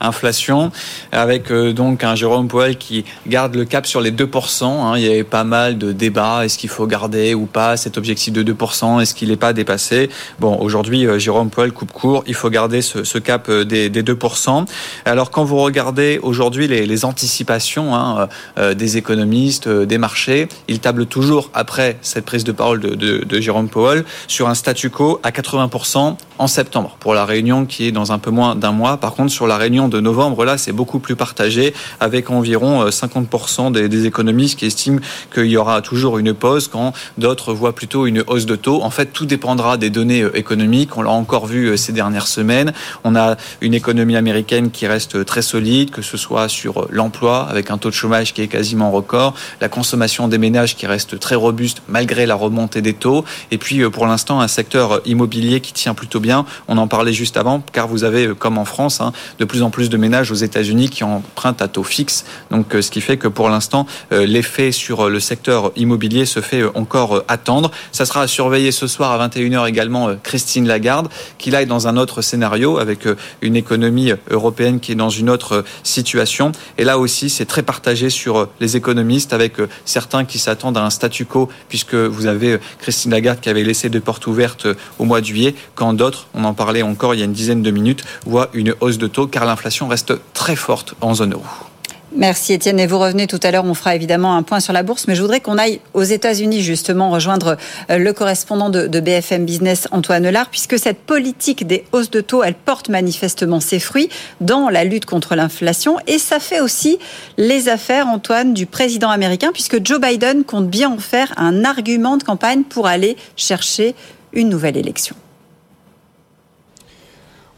inflation, avec donc un Jérôme Powell qui garde le cap sur les 2%. Hein. Il y avait pas mal de débats. Est-ce qu'il faut garder ou pas cet objectif de 2% Est-ce qu'il n'est pas dépassé? Bon, aujourd'hui, Jérôme Powell coupe court. Il faut garder ce, cap des, des 2%. Alors quand vous regardez aujourd'hui les, anticipations hein, euh, des économistes, euh, des marchés, ils tablent toujours, après cette prise de parole de, de Jérôme Powell, sur un statu quo à 80% en septembre, pour la réunion qui est dans un peu moins d'un mois. Par contre, sur la réunion de novembre, là, c'est beaucoup plus partagé, avec environ 50% euh, des, des, économistes qui estiment qu'il y aura toujours une pause, quand d'autres voient plutôt une hausse de taux. En fait, tout dépendra des données économiques. On l'a encore vu ces dernières semaines. On a une économie américaine qui reste très solide, que ce soit sur l'emploi, avec un taux de chômage qui est quasiment record, la consommation des ménages qui reste très robuste malgré la remontée des taux, et puis euh, pour l'instant un secteur immobilier qui tient plutôt bien. On en parlait juste avant, car vous avez, euh, comme en France, hein, de plus en plus de ménages aux États-Unis qui empruntent à taux fixe. Donc, euh, ce qui fait que pour l'instant, l'effet sur le secteur immobilier se fait encore attendre. Ça sera à surveiller ce soir à 21h également Christine Lagarde, qui là est dans un autre scénario avec une économie européenne qui est dans une autre situation. Et là aussi, c'est très partagé sur les économistes, avec euh, certains qui s'attendent à un statu quo, puisque vous avez euh, Christine Lagarde qui avait laissé deux portes ouvertes euh, au mois de juillet, quand d'autres, on en parlait encore il y a une dizaine de minutes, voient une hausse de taux, car l'inflation reste très forte en zone euro. Merci Étienne. Et vous revenez tout à l'heure, on fera évidemment un point sur la bourse, mais je voudrais qu'on aille aux États-Unis justement rejoindre euh, le correspondant de, BFM Business, Antoine Lard, puisque cette politique des hausses de taux, elle porte manifestement ses fruits dans la lutte contre l'inflation. Et ça fait aussi les affaires, Antoine, du président américain, puisque Joe Biden compte bien en faire un argument de campagne pour aller chercher une nouvelle élection.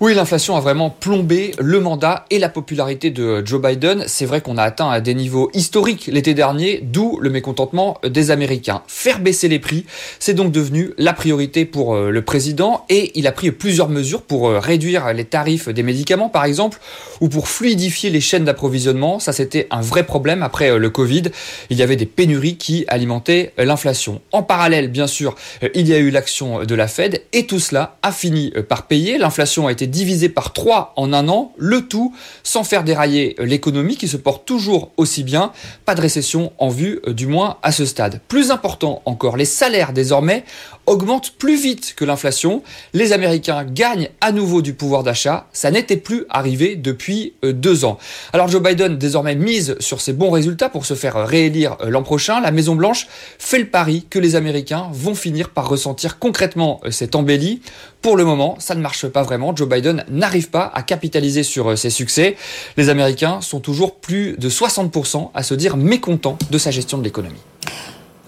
Oui, l'inflation a vraiment plombé le mandat et la popularité de Joe Biden. C'est vrai qu'on a atteint des niveaux historiques l'été dernier, d'où le mécontentement des Américains. Faire baisser les prix, c'est donc devenu la priorité pour euh, le président et il a pris plusieurs mesures pour euh, réduire les tarifs des médicaments, par exemple, ou pour fluidifier les chaînes d'approvisionnement. Ça, c'était un vrai problème après euh, le Covid. Il y avait des pénuries qui alimentaient l'inflation. En parallèle, bien sûr, il y a eu l'action de la Fed et tout cela a fini par payer. L'inflation a été divisé par 3 en un an, le tout sans faire dérailler l'économie qui se porte toujours aussi bien. Pas de récession en vue, du moins à ce stade. Plus important encore, les salaires désormais augmentent plus vite que l'inflation. Les Américains gagnent à nouveau du pouvoir d'achat. Ça n'était plus arrivé depuis euh, deux ans. Alors Joe Biden désormais mise sur ses bons résultats pour se faire réélire euh, l'an prochain. La Maison Blanche fait le pari que les Américains vont finir par ressentir concrètement euh, cette embellie. Pour le moment, ça ne marche pas vraiment. Joe Biden n'arrive pas à capitaliser sur ses succès. Les Américains sont toujours plus de 60% à se dire mécontents de sa gestion de l'économie.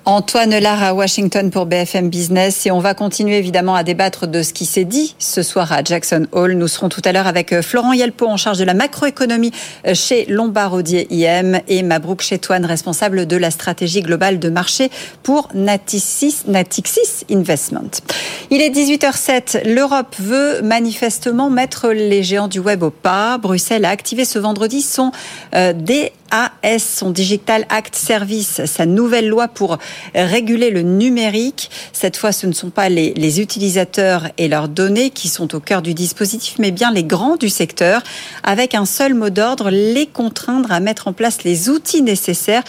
Antoine Lara à Washington pour BFM Business et on va continuer évidemment à débattre de ce qui s'est dit ce soir à Jackson Hall. Nous serons tout à l'heure avec euh, Florent Yelpo en charge de la macroéconomie euh, chez Lombard Odier IM et Mabrouk Chetouane responsable de la stratégie globale de marché pour Natixis, Natixis Investment. Il est 18h07. L'Europe veut manifestement mettre les géants du web au pas. Bruxelles a activé ce vendredi son euh, DAS, son Digital Act Service, sa nouvelle loi pour réguler le numérique. Cette fois, ce ne sont pas les, les, utilisateurs et leurs données qui sont au cœur du dispositif, mais bien les grands du secteur, avec un seul mot d'ordre, les contraindre à mettre en place les outils nécessaires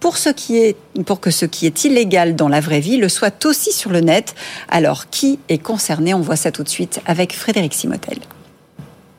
pour, ce qui est, pour que ce qui est illégal dans la vraie vie le soit aussi sur le net. Alors, qui est concerné? On voit ça tout de suite avec Frédéric Simotel.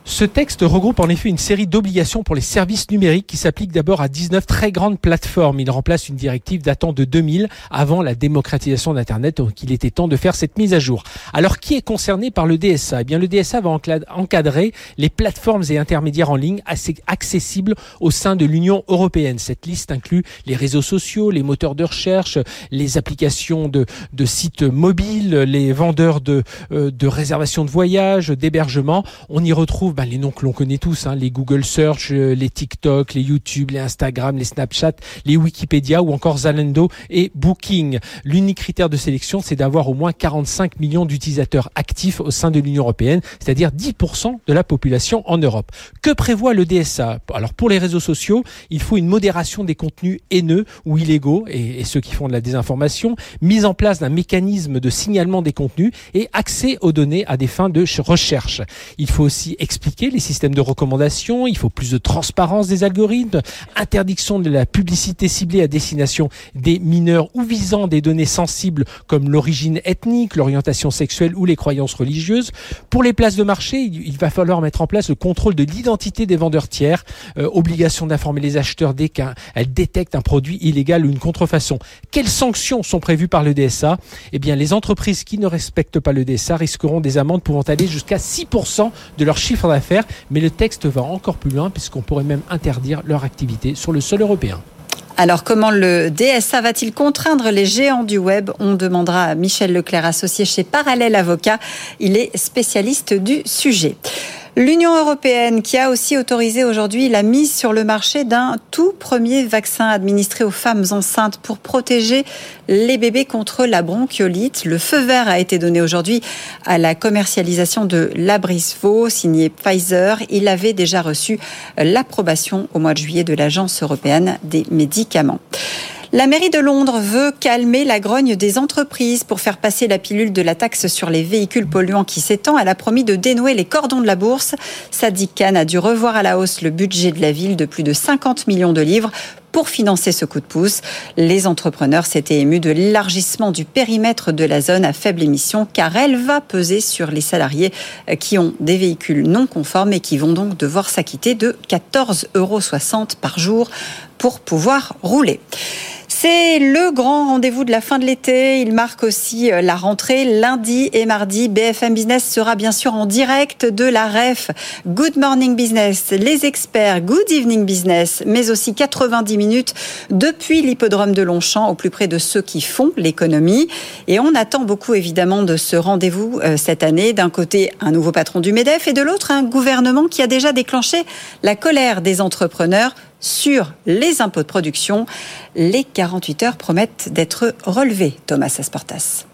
Ce texte regroupe en effet une série d'obligations pour les services numériques qui s'appliquent d'abord à 19 très grandes plateformes. Il remplace une directive datant de 2000 avant la démocratisation d'Internet, donc il était temps de faire cette mise à jour. Alors qui est concerné par le DSA Eh bien le DSA va encadrer les plateformes et intermédiaires en ligne assez accessibles au sein de l'Union européenne. Cette liste inclut les réseaux sociaux, les moteurs de recherche, les applications de, sites mobiles, les vendeurs de, euh, de réservations de voyage, d'hébergement. On y retrouve bah, les noms que l'on connaît tous, hein, les Google Search, euh, les TikTok, les YouTube, les Instagram, les Snapchat, les Wikipédia ou encore Zalando et Booking. L'unique critère de sélection, c'est d'avoir au moins 45 millions d'utilisateurs actifs au sein de l'Union européenne, c'est-à-dire 10% de la population en Europe. Que prévoit le DSA Alors pour les réseaux sociaux, il faut une modération des contenus haineux ou illégaux et, et ceux qui font de la désinformation, mise en place d'un mécanisme de signalement des contenus et accès aux données à des fins de recherche. Il faut aussi expliquer les systèmes de recommandation, il faut plus de transparence des algorithmes, interdiction de la publicité ciblée à destination des mineurs ou visant des données sensibles comme l'origine ethnique, l'orientation sexuelle ou les croyances religieuses. Pour les places de marché, il va falloir mettre en place le contrôle de l'identité des vendeurs tiers, euh, obligation d'informer les acheteurs dès qu'elles détectent un produit illégal ou une contrefaçon. Quelles sanctions sont prévues par le DSA Eh bien, les entreprises qui ne respectent pas le DSA risqueront des amendes pouvant aller jusqu'à 6% de leur chiffre d'affaires faire, mais le texte va encore plus loin puisqu'on pourrait même interdire leur activité sur le sol européen. Alors comment le DSA va-t-il contraindre les géants du web? On demandera à Michel Leclerc, associé chez Parallèle Avocat. Il est spécialiste du sujet. L'Union européenne qui a aussi autorisé aujourd'hui la mise sur le marché d'un tout premier vaccin administré aux femmes enceintes pour protéger les bébés contre la bronchiolite. Le feu vert a été donné aujourd'hui à la commercialisation de l'Abrisvo signé Pfizer. Il avait déjà reçu l'approbation au mois de juillet de l'Agence européenne des médicaments. La mairie de Londres veut calmer la grogne des entreprises pour faire passer la pilule de la taxe sur les véhicules polluants qui s'étend. Elle a promis de dénouer les cordons de la bourse. Sadiq Khan a dû revoir à la hausse le budget de la ville de plus de 50 millions de livres pour financer ce coup de pouce. Les entrepreneurs s'étaient émus de l'élargissement du périmètre de la zone à faible émission car elle va peser sur les salariés qui ont des véhicules non conformes et qui vont donc devoir s'acquitter de 14,60 euros par jour pour pouvoir rouler. C'est le grand rendez-vous de la fin de l'été. Il marque aussi euh, la rentrée lundi et mardi. BFM Business sera bien sûr en direct de la REF. Good Morning Business, les experts, Good Evening Business, mais aussi 90 minutes depuis l'hippodrome de Longchamp au plus près de ceux qui font l'économie. Et on attend beaucoup évidemment de ce rendez-vous euh, cette année. D'un côté, un nouveau patron du MEDEF et de l'autre, un gouvernement qui a déjà déclenché la colère des entrepreneurs sur les impôts de production. Les 48 heures promettent d'être relevées, Thomas Asportas.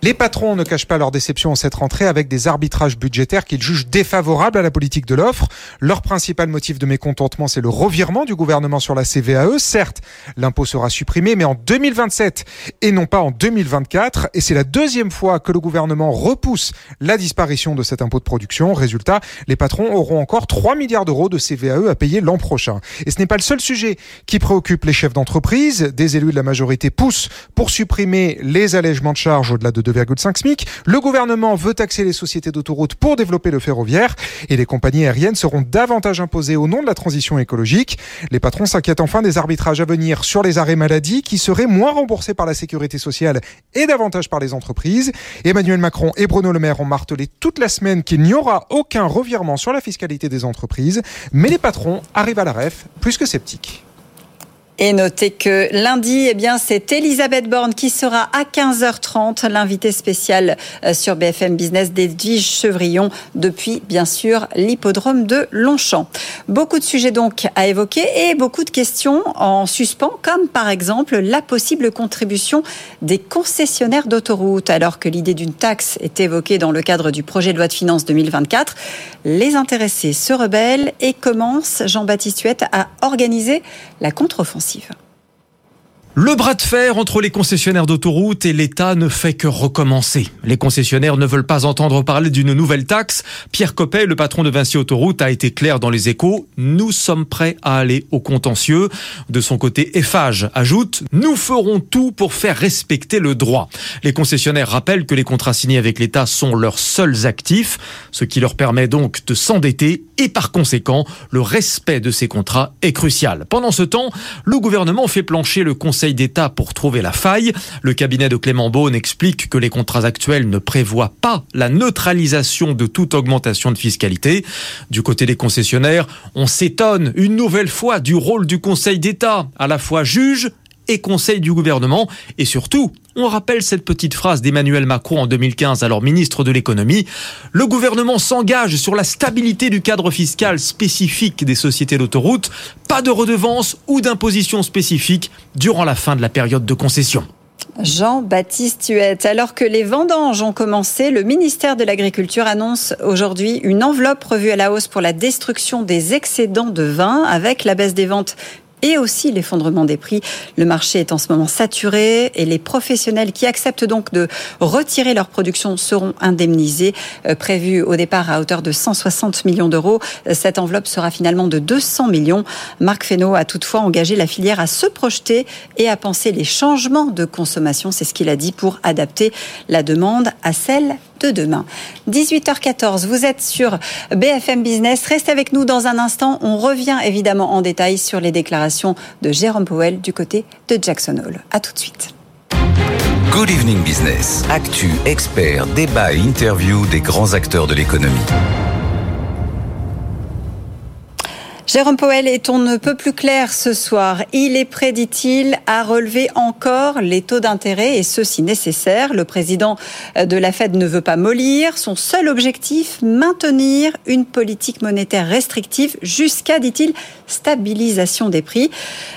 Les patrons ne cachent pas leur déception en cette rentrée avec des arbitrages budgétaires qu'ils jugent défavorables à la politique de l'offre. Leur principal motif de mécontentement, c'est le revirement du gouvernement sur la CVAE. Certes, l'impôt sera supprimé, mais en 2027 et non pas en 2024. Et c'est la deuxième fois que le gouvernement repousse la disparition de cet impôt de production. Résultat, les patrons auront encore 3 milliards d'euros de CVAE à payer l'an prochain. Et ce n'est pas le seul sujet qui préoccupe les chefs d'entreprise. Des élus de la majorité poussent pour supprimer les allègements de charges au-delà de 2,5 SMIC. Le gouvernement veut taxer les sociétés d'autoroutes pour développer le ferroviaire et les compagnies aériennes seront davantage imposées au nom de la transition écologique. Les patrons s'inquiètent enfin des arbitrages à venir sur les arrêts maladie qui seraient moins remboursés par la sécurité sociale et davantage par les entreprises. Emmanuel Macron et Bruno Le Maire ont martelé toute la semaine qu'il n'y aura aucun revirement sur la fiscalité des entreprises, mais les patrons arrivent à la ref plus que sceptiques. Et notez que lundi, eh bien, c'est Elisabeth Borne qui sera à 15h30, l'invité spécial euh, sur BFM Business d'Edwige Chevrillon depuis, bien sûr, l'hippodrome de Longchamp. Beaucoup de sujets donc à évoquer et beaucoup de questions en suspens, comme par exemple la possible contribution des concessionnaires d'autoroutes. Alors que l'idée d'une taxe est évoquée dans le cadre du projet de loi de finances 2024, les intéressés se rebellent et commencent, Jean-Baptiste Huette, à organiser la contre-offensive progressive. Le bras de fer entre les concessionnaires d'autoroutes et l'État ne fait que recommencer. Les concessionnaires ne veulent pas entendre parler d'une nouvelle taxe. Pierre Coppet, le patron de Vinci Autoroute, a été clair dans les échos. Nous sommes prêts à aller au contentieux. De son côté, Eiffage ajoute Nous ferons tout pour faire respecter le droit. Les concessionnaires rappellent que les contrats signés avec l'État sont leurs seuls actifs, ce qui leur permet donc de s'endetter et par conséquent, le respect de ces contrats est crucial. Pendant ce temps, le gouvernement fait plancher le Conseil d'État pour trouver la faille. Le cabinet de Clément Beaune explique que les contrats actuels ne prévoient pas la neutralisation de toute augmentation de fiscalité. Du côté des concessionnaires, on s'étonne une nouvelle fois du rôle du Conseil d'État, à la fois juge et conseil du gouvernement. Et surtout, on rappelle cette petite phrase d'Emmanuel Macron en 2015, alors ministre de l'économie. Le gouvernement s'engage sur la stabilité du cadre fiscal spécifique des sociétés d'autoroute. Pas de redevance ou d'imposition spécifique durant la fin de la période de concession. Jean-Baptiste Huette. Alors que les vendanges ont commencé, le ministère de l'Agriculture annonce aujourd'hui une enveloppe revue à la hausse pour la destruction des excédents de vin avec la baisse des ventes et aussi l'effondrement des prix. Le marché est en ce moment saturé et les professionnels qui acceptent donc de retirer leur production seront indemnisés, euh, prévu au départ à hauteur de 160 millions d'euros. Cette enveloppe sera finalement de 200 millions. Marc Fesneau a toutefois engagé la filière à se projeter et à penser les changements de consommation, c'est ce qu'il a dit, pour adapter la demande à celle de demain. 18h14, vous êtes sur BFM Business. Restez avec nous dans un instant. On revient évidemment en détail sur les déclarations de Jérôme Powell du côté de Jackson Hole. A tout de suite. Good Evening Business. Actu, experts, débat et des grands acteurs de l'économie. Jérôme Powell est on ne peut plus clair ce soir. Il est prêt, dit-il, à relever encore les taux d'intérêt et ceux si nécessaire. Le président de la Fed ne veut pas mollir. Son seul objectif, maintenir une politique monétaire restrictive jusqu'à, dit-il, stabilisation des prix.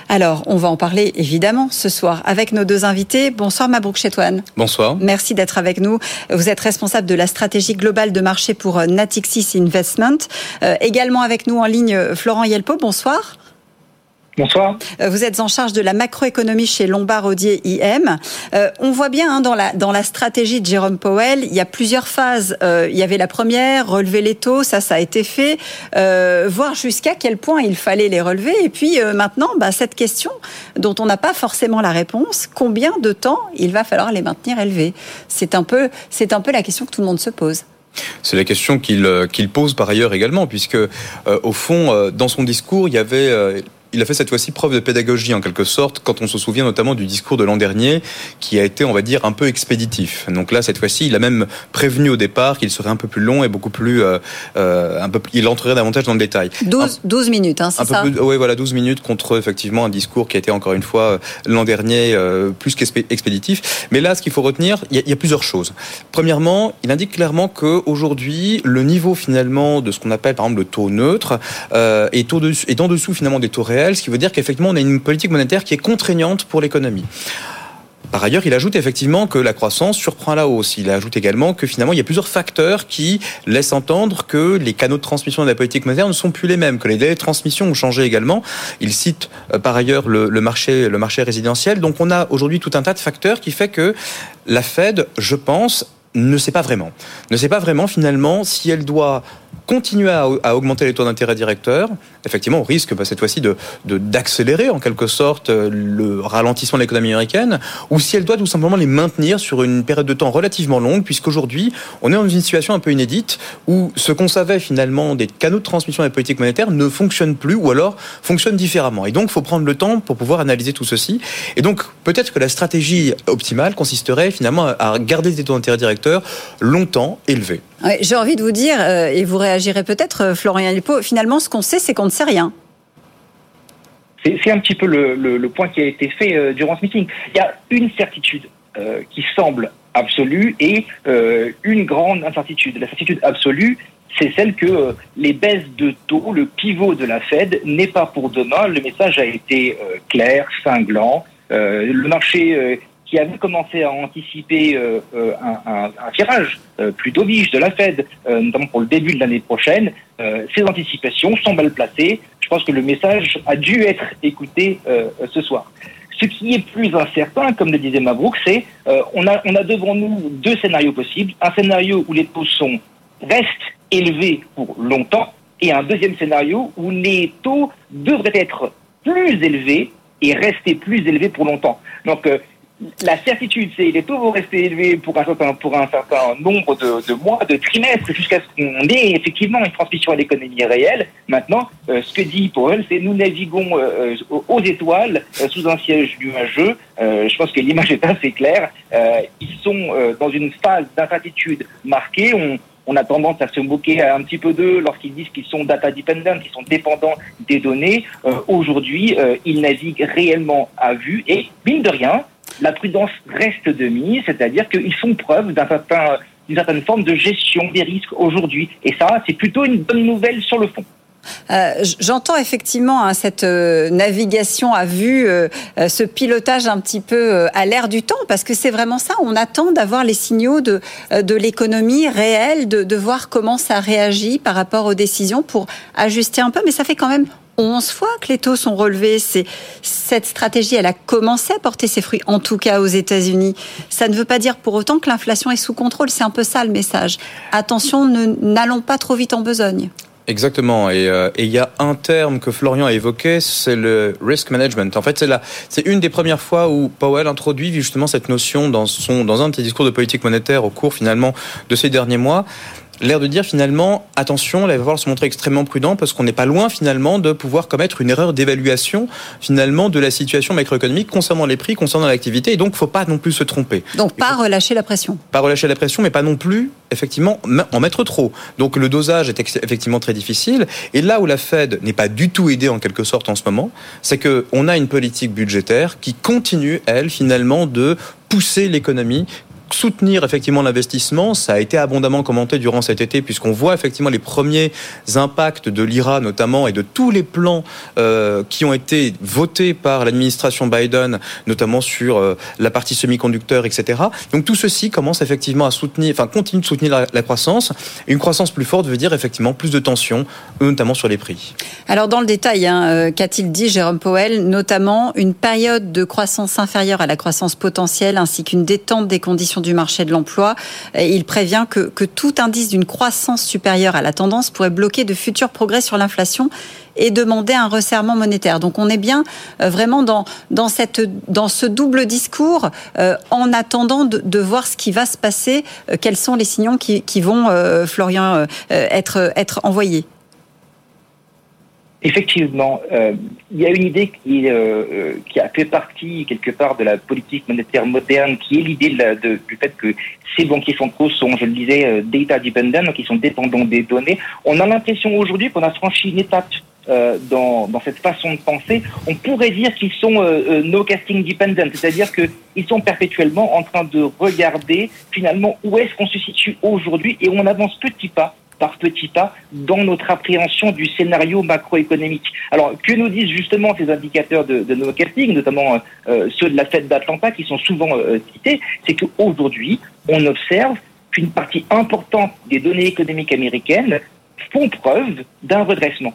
Alors, on va en parler évidemment ce soir avec nos deux invités. Bonsoir Mabrouk Chetouane. Bonsoir. Merci d'être avec nous. Vous êtes responsable de la stratégie globale de marché pour Natixis Investment. Euh, également avec nous en ligne, Florent Yelpo, bonsoir. Bonsoir. Euh, vous êtes en charge de la macroéconomie chez Lombard Odier IM. Euh, on voit bien hein, dans, la, dans la stratégie de Jérôme Powell, il y a plusieurs phases. Euh, il y avait la première, relever les taux, ça, ça a été fait. voir jusqu'à quel point il fallait les relever. Et puis maintenant, bah, cette question dont on n'a pas forcément la réponse, combien de temps il va falloir les maintenir élevés? C'est un peu, un peu la question que tout le monde se pose. C'est la question qu'il qu'il pose par ailleurs également, puisque au fond, dans son discours, il y avait il a fait cette fois-ci preuve de pédagogie en quelque sorte, quand on se souvient notamment du discours de l'an dernier, qui a été, on va dire, un peu expéditif. Donc là, cette fois-ci, il a même prévenu au départ qu'il serait un peu plus long et beaucoup plus, euh, euh un peu, il entrerait davantage dans le détail. 12, 12 minutes, hein, c'est ça Oui, voilà, 12 minutes contre effectivement un discours qui a été encore une fois euh, l'an dernier euh, plus qu'expéditif. Mais là, ce qu'il faut retenir, il y, y, a plusieurs choses. Premièrement, il indique clairement qu'aujourd'hui, le niveau finalement de ce qu'on appelle par exemple le taux neutre euh, est, au est en dessous finalement des taux réels ce qui veut dire qu'effectivement, on a une politique monétaire qui est contraignante pour l'économie. Par ailleurs, il ajoute effectivement que la croissance surprend la hausse. Il ajoute également que finalement, il y a plusieurs facteurs qui laissent entendre que les canaux de transmission de la politique monétaire ne sont plus les mêmes, que les délais de transmission ont changé également. Il cite euh, par ailleurs le, le, marché, le marché résidentiel. Donc on a aujourd'hui tout un tas de facteurs qui fait que la Fed, je pense, ne sait pas vraiment. Ne sait pas vraiment finalement si elle doit continuer à, augmenter les taux d'intérêt directeurs, effectivement, on risque bah, cette fois-ci de, d'accélérer en quelque sorte euh, le ralentissement de l'économie américaine, ou si elle doit tout simplement les maintenir sur une période de temps relativement longue, puisqu'aujourd'hui, on est dans une situation un peu inédite où ce qu'on savait finalement des canaux de transmission des politiques monétaires ne fonctionnent plus, ou alors fonctionnent différemment. Et donc, il faut prendre le temps pour pouvoir analyser tout ceci. Et donc, peut-être que la stratégie optimale consisterait finalement à garder des taux d'intérêt directeurs longtemps élevés. J'ai envie de vous dire, euh, et vous réagirez peut-être, euh, Florian Lipo, finalement, ce qu'on sait, c'est qu'on ne sait rien. C'est un petit peu le, le, le, point qui a été fait euh, durant ce meeting. Il y a une certitude euh, qui semble absolue et euh, une grande incertitude. La certitude absolue, c'est celle que les baisses de taux, le pivot de la Fed, n'est pas pour demain. Le message a été clair, cinglant. le marché qui avait commencé à anticiper euh, un, un, tirage euh, plus dovish de la Fed, euh, notamment pour le début de l'année prochaine, ces anticipations sont mal placées. Je pense que le message a dû être écouté ce soir. Ce qui est plus incertain, comme le disait Mabrouk, c'est on a devant nous deux scénarios possibles. Un scénario où les taux sont restent élevés pour longtemps, et un deuxième scénario où les taux devraient être plus élevés et rester plus élevés pour longtemps. Donc, la certitude, c'est les taux vont rester élevés pour un certain, pour un certain nombre de, de mois, de trimestres, jusqu'à ce qu'on ait effectivement une transmission à l'économie réelle. Maintenant, euh, ce que dit Powell, c'est nous naviguons euh, aux étoiles euh, sous un siège nuageux. je pense que l'image est assez claire. ils sont dans une phase d'incertitude marquée. On, on a tendance à se moquer un petit peu d'eux lorsqu'ils disent qu'ils sont data dependent, qu'ils sont dépendants des données. Aujourd'hui, ils naviguent réellement à vue et, mine de rien, la prudence reste de mise, c'est-à-dire qu'ils font preuve d'une certaine forme de gestion des risques aujourd'hui. Et ça, c'est plutôt une bonne nouvelle sur le fond. Euh, J'entends effectivement hein, cette euh, navigation à vue, euh, ce pilotage un petit peu à l'air du temps, parce que c'est vraiment ça. On attend d'avoir les signaux de, de l'économie réelle, de, de voir comment ça réagit par rapport aux décisions pour ajuster un peu. Mais ça fait quand même 11 fois que les taux sont relevés. C'est cette stratégie, elle a commencé à porter ses fruits, en tout cas aux États-Unis. Ça ne veut pas dire pour autant que l'inflation est sous contrôle. C'est un peu ça le message. Attention, n'allons pas trop vite en besogne. Exactement. Et il euh, y a un terme que Florian a évoqué, c'est le risk management. En fait, c'est une des premières fois où Powell introduit justement cette notion dans son, dans un de ses discours de politique monétaire au cours finalement de ces derniers mois l'air de dire finalement, attention, là, il va falloir se montrer extrêmement prudent parce qu'on n'est pas loin finalement de pouvoir commettre une erreur d'évaluation finalement de la situation macroéconomique concernant les prix, concernant l'activité. Et donc, il ne faut pas non plus se tromper. Donc, pas relâcher la pression. Pas relâcher la pression, mais pas non plus effectivement en mettre trop. Donc, le dosage est effectivement très difficile. Et là où la Fed n'est pas du tout aidée en quelque sorte en ce moment, c'est que on a une politique budgétaire qui continue, elle, finalement, de pousser l'économie, soutenir effectivement l'investissement. Ça a été abondamment commenté durant cet été puisqu'on voit effectivement les premiers impacts de l'IRA notamment et de tous les plans euh, qui ont été votés par l'administration Biden, notamment sur euh, la partie semi-conducteur, etc. Donc tout ceci commence effectivement à soutenir, enfin continue de soutenir la, la croissance. une croissance plus forte veut dire effectivement plus de tension, notamment sur les prix. Alors dans le détail, hein, euh, qu'a-t-il dit Jérôme Powell? Notamment une période de croissance inférieure à la croissance potentielle ainsi qu'une détente des conditions du marché de l'emploi. Il prévient que, que tout indice d'une croissance supérieure à la tendance pourrait bloquer de futurs progrès sur l'inflation et demander un resserrement monétaire. Donc on est bien euh, vraiment dans, dans, cette, dans ce double discours euh, en attendant de, de, voir ce qui va se passer, euh, quels sont les signaux qui, qui vont, Florian, être, être envoyés. Effectivement, euh, il y a une idée qui, euh, qui a fait partie quelque part de la politique monétaire moderne, qui est l'idée du fait que ces banquiers centraux sont, je le disais, euh, data dependent, donc ils sont dépendants des données. On a l'impression aujourd'hui qu'on a franchi une étape euh, dans, dans cette façon de penser. On pourrait dire qu'ils sont euh, no casting dependent, c'est-à-dire qu'ils sont perpétuellement en train de regarder finalement où est-ce qu'on se situe aujourd'hui et on avance petit pas par petits pas dans notre appréhension du scénario macroéconomique. Alors, que nous disent justement ces indicateurs de, de no casting, notamment euh, ceux de la fête d'Atlanta qui sont souvent euh, cités, c'est qu'aujourd'hui, on observe qu'une partie importante des données économiques américaines font preuve d'un redressement.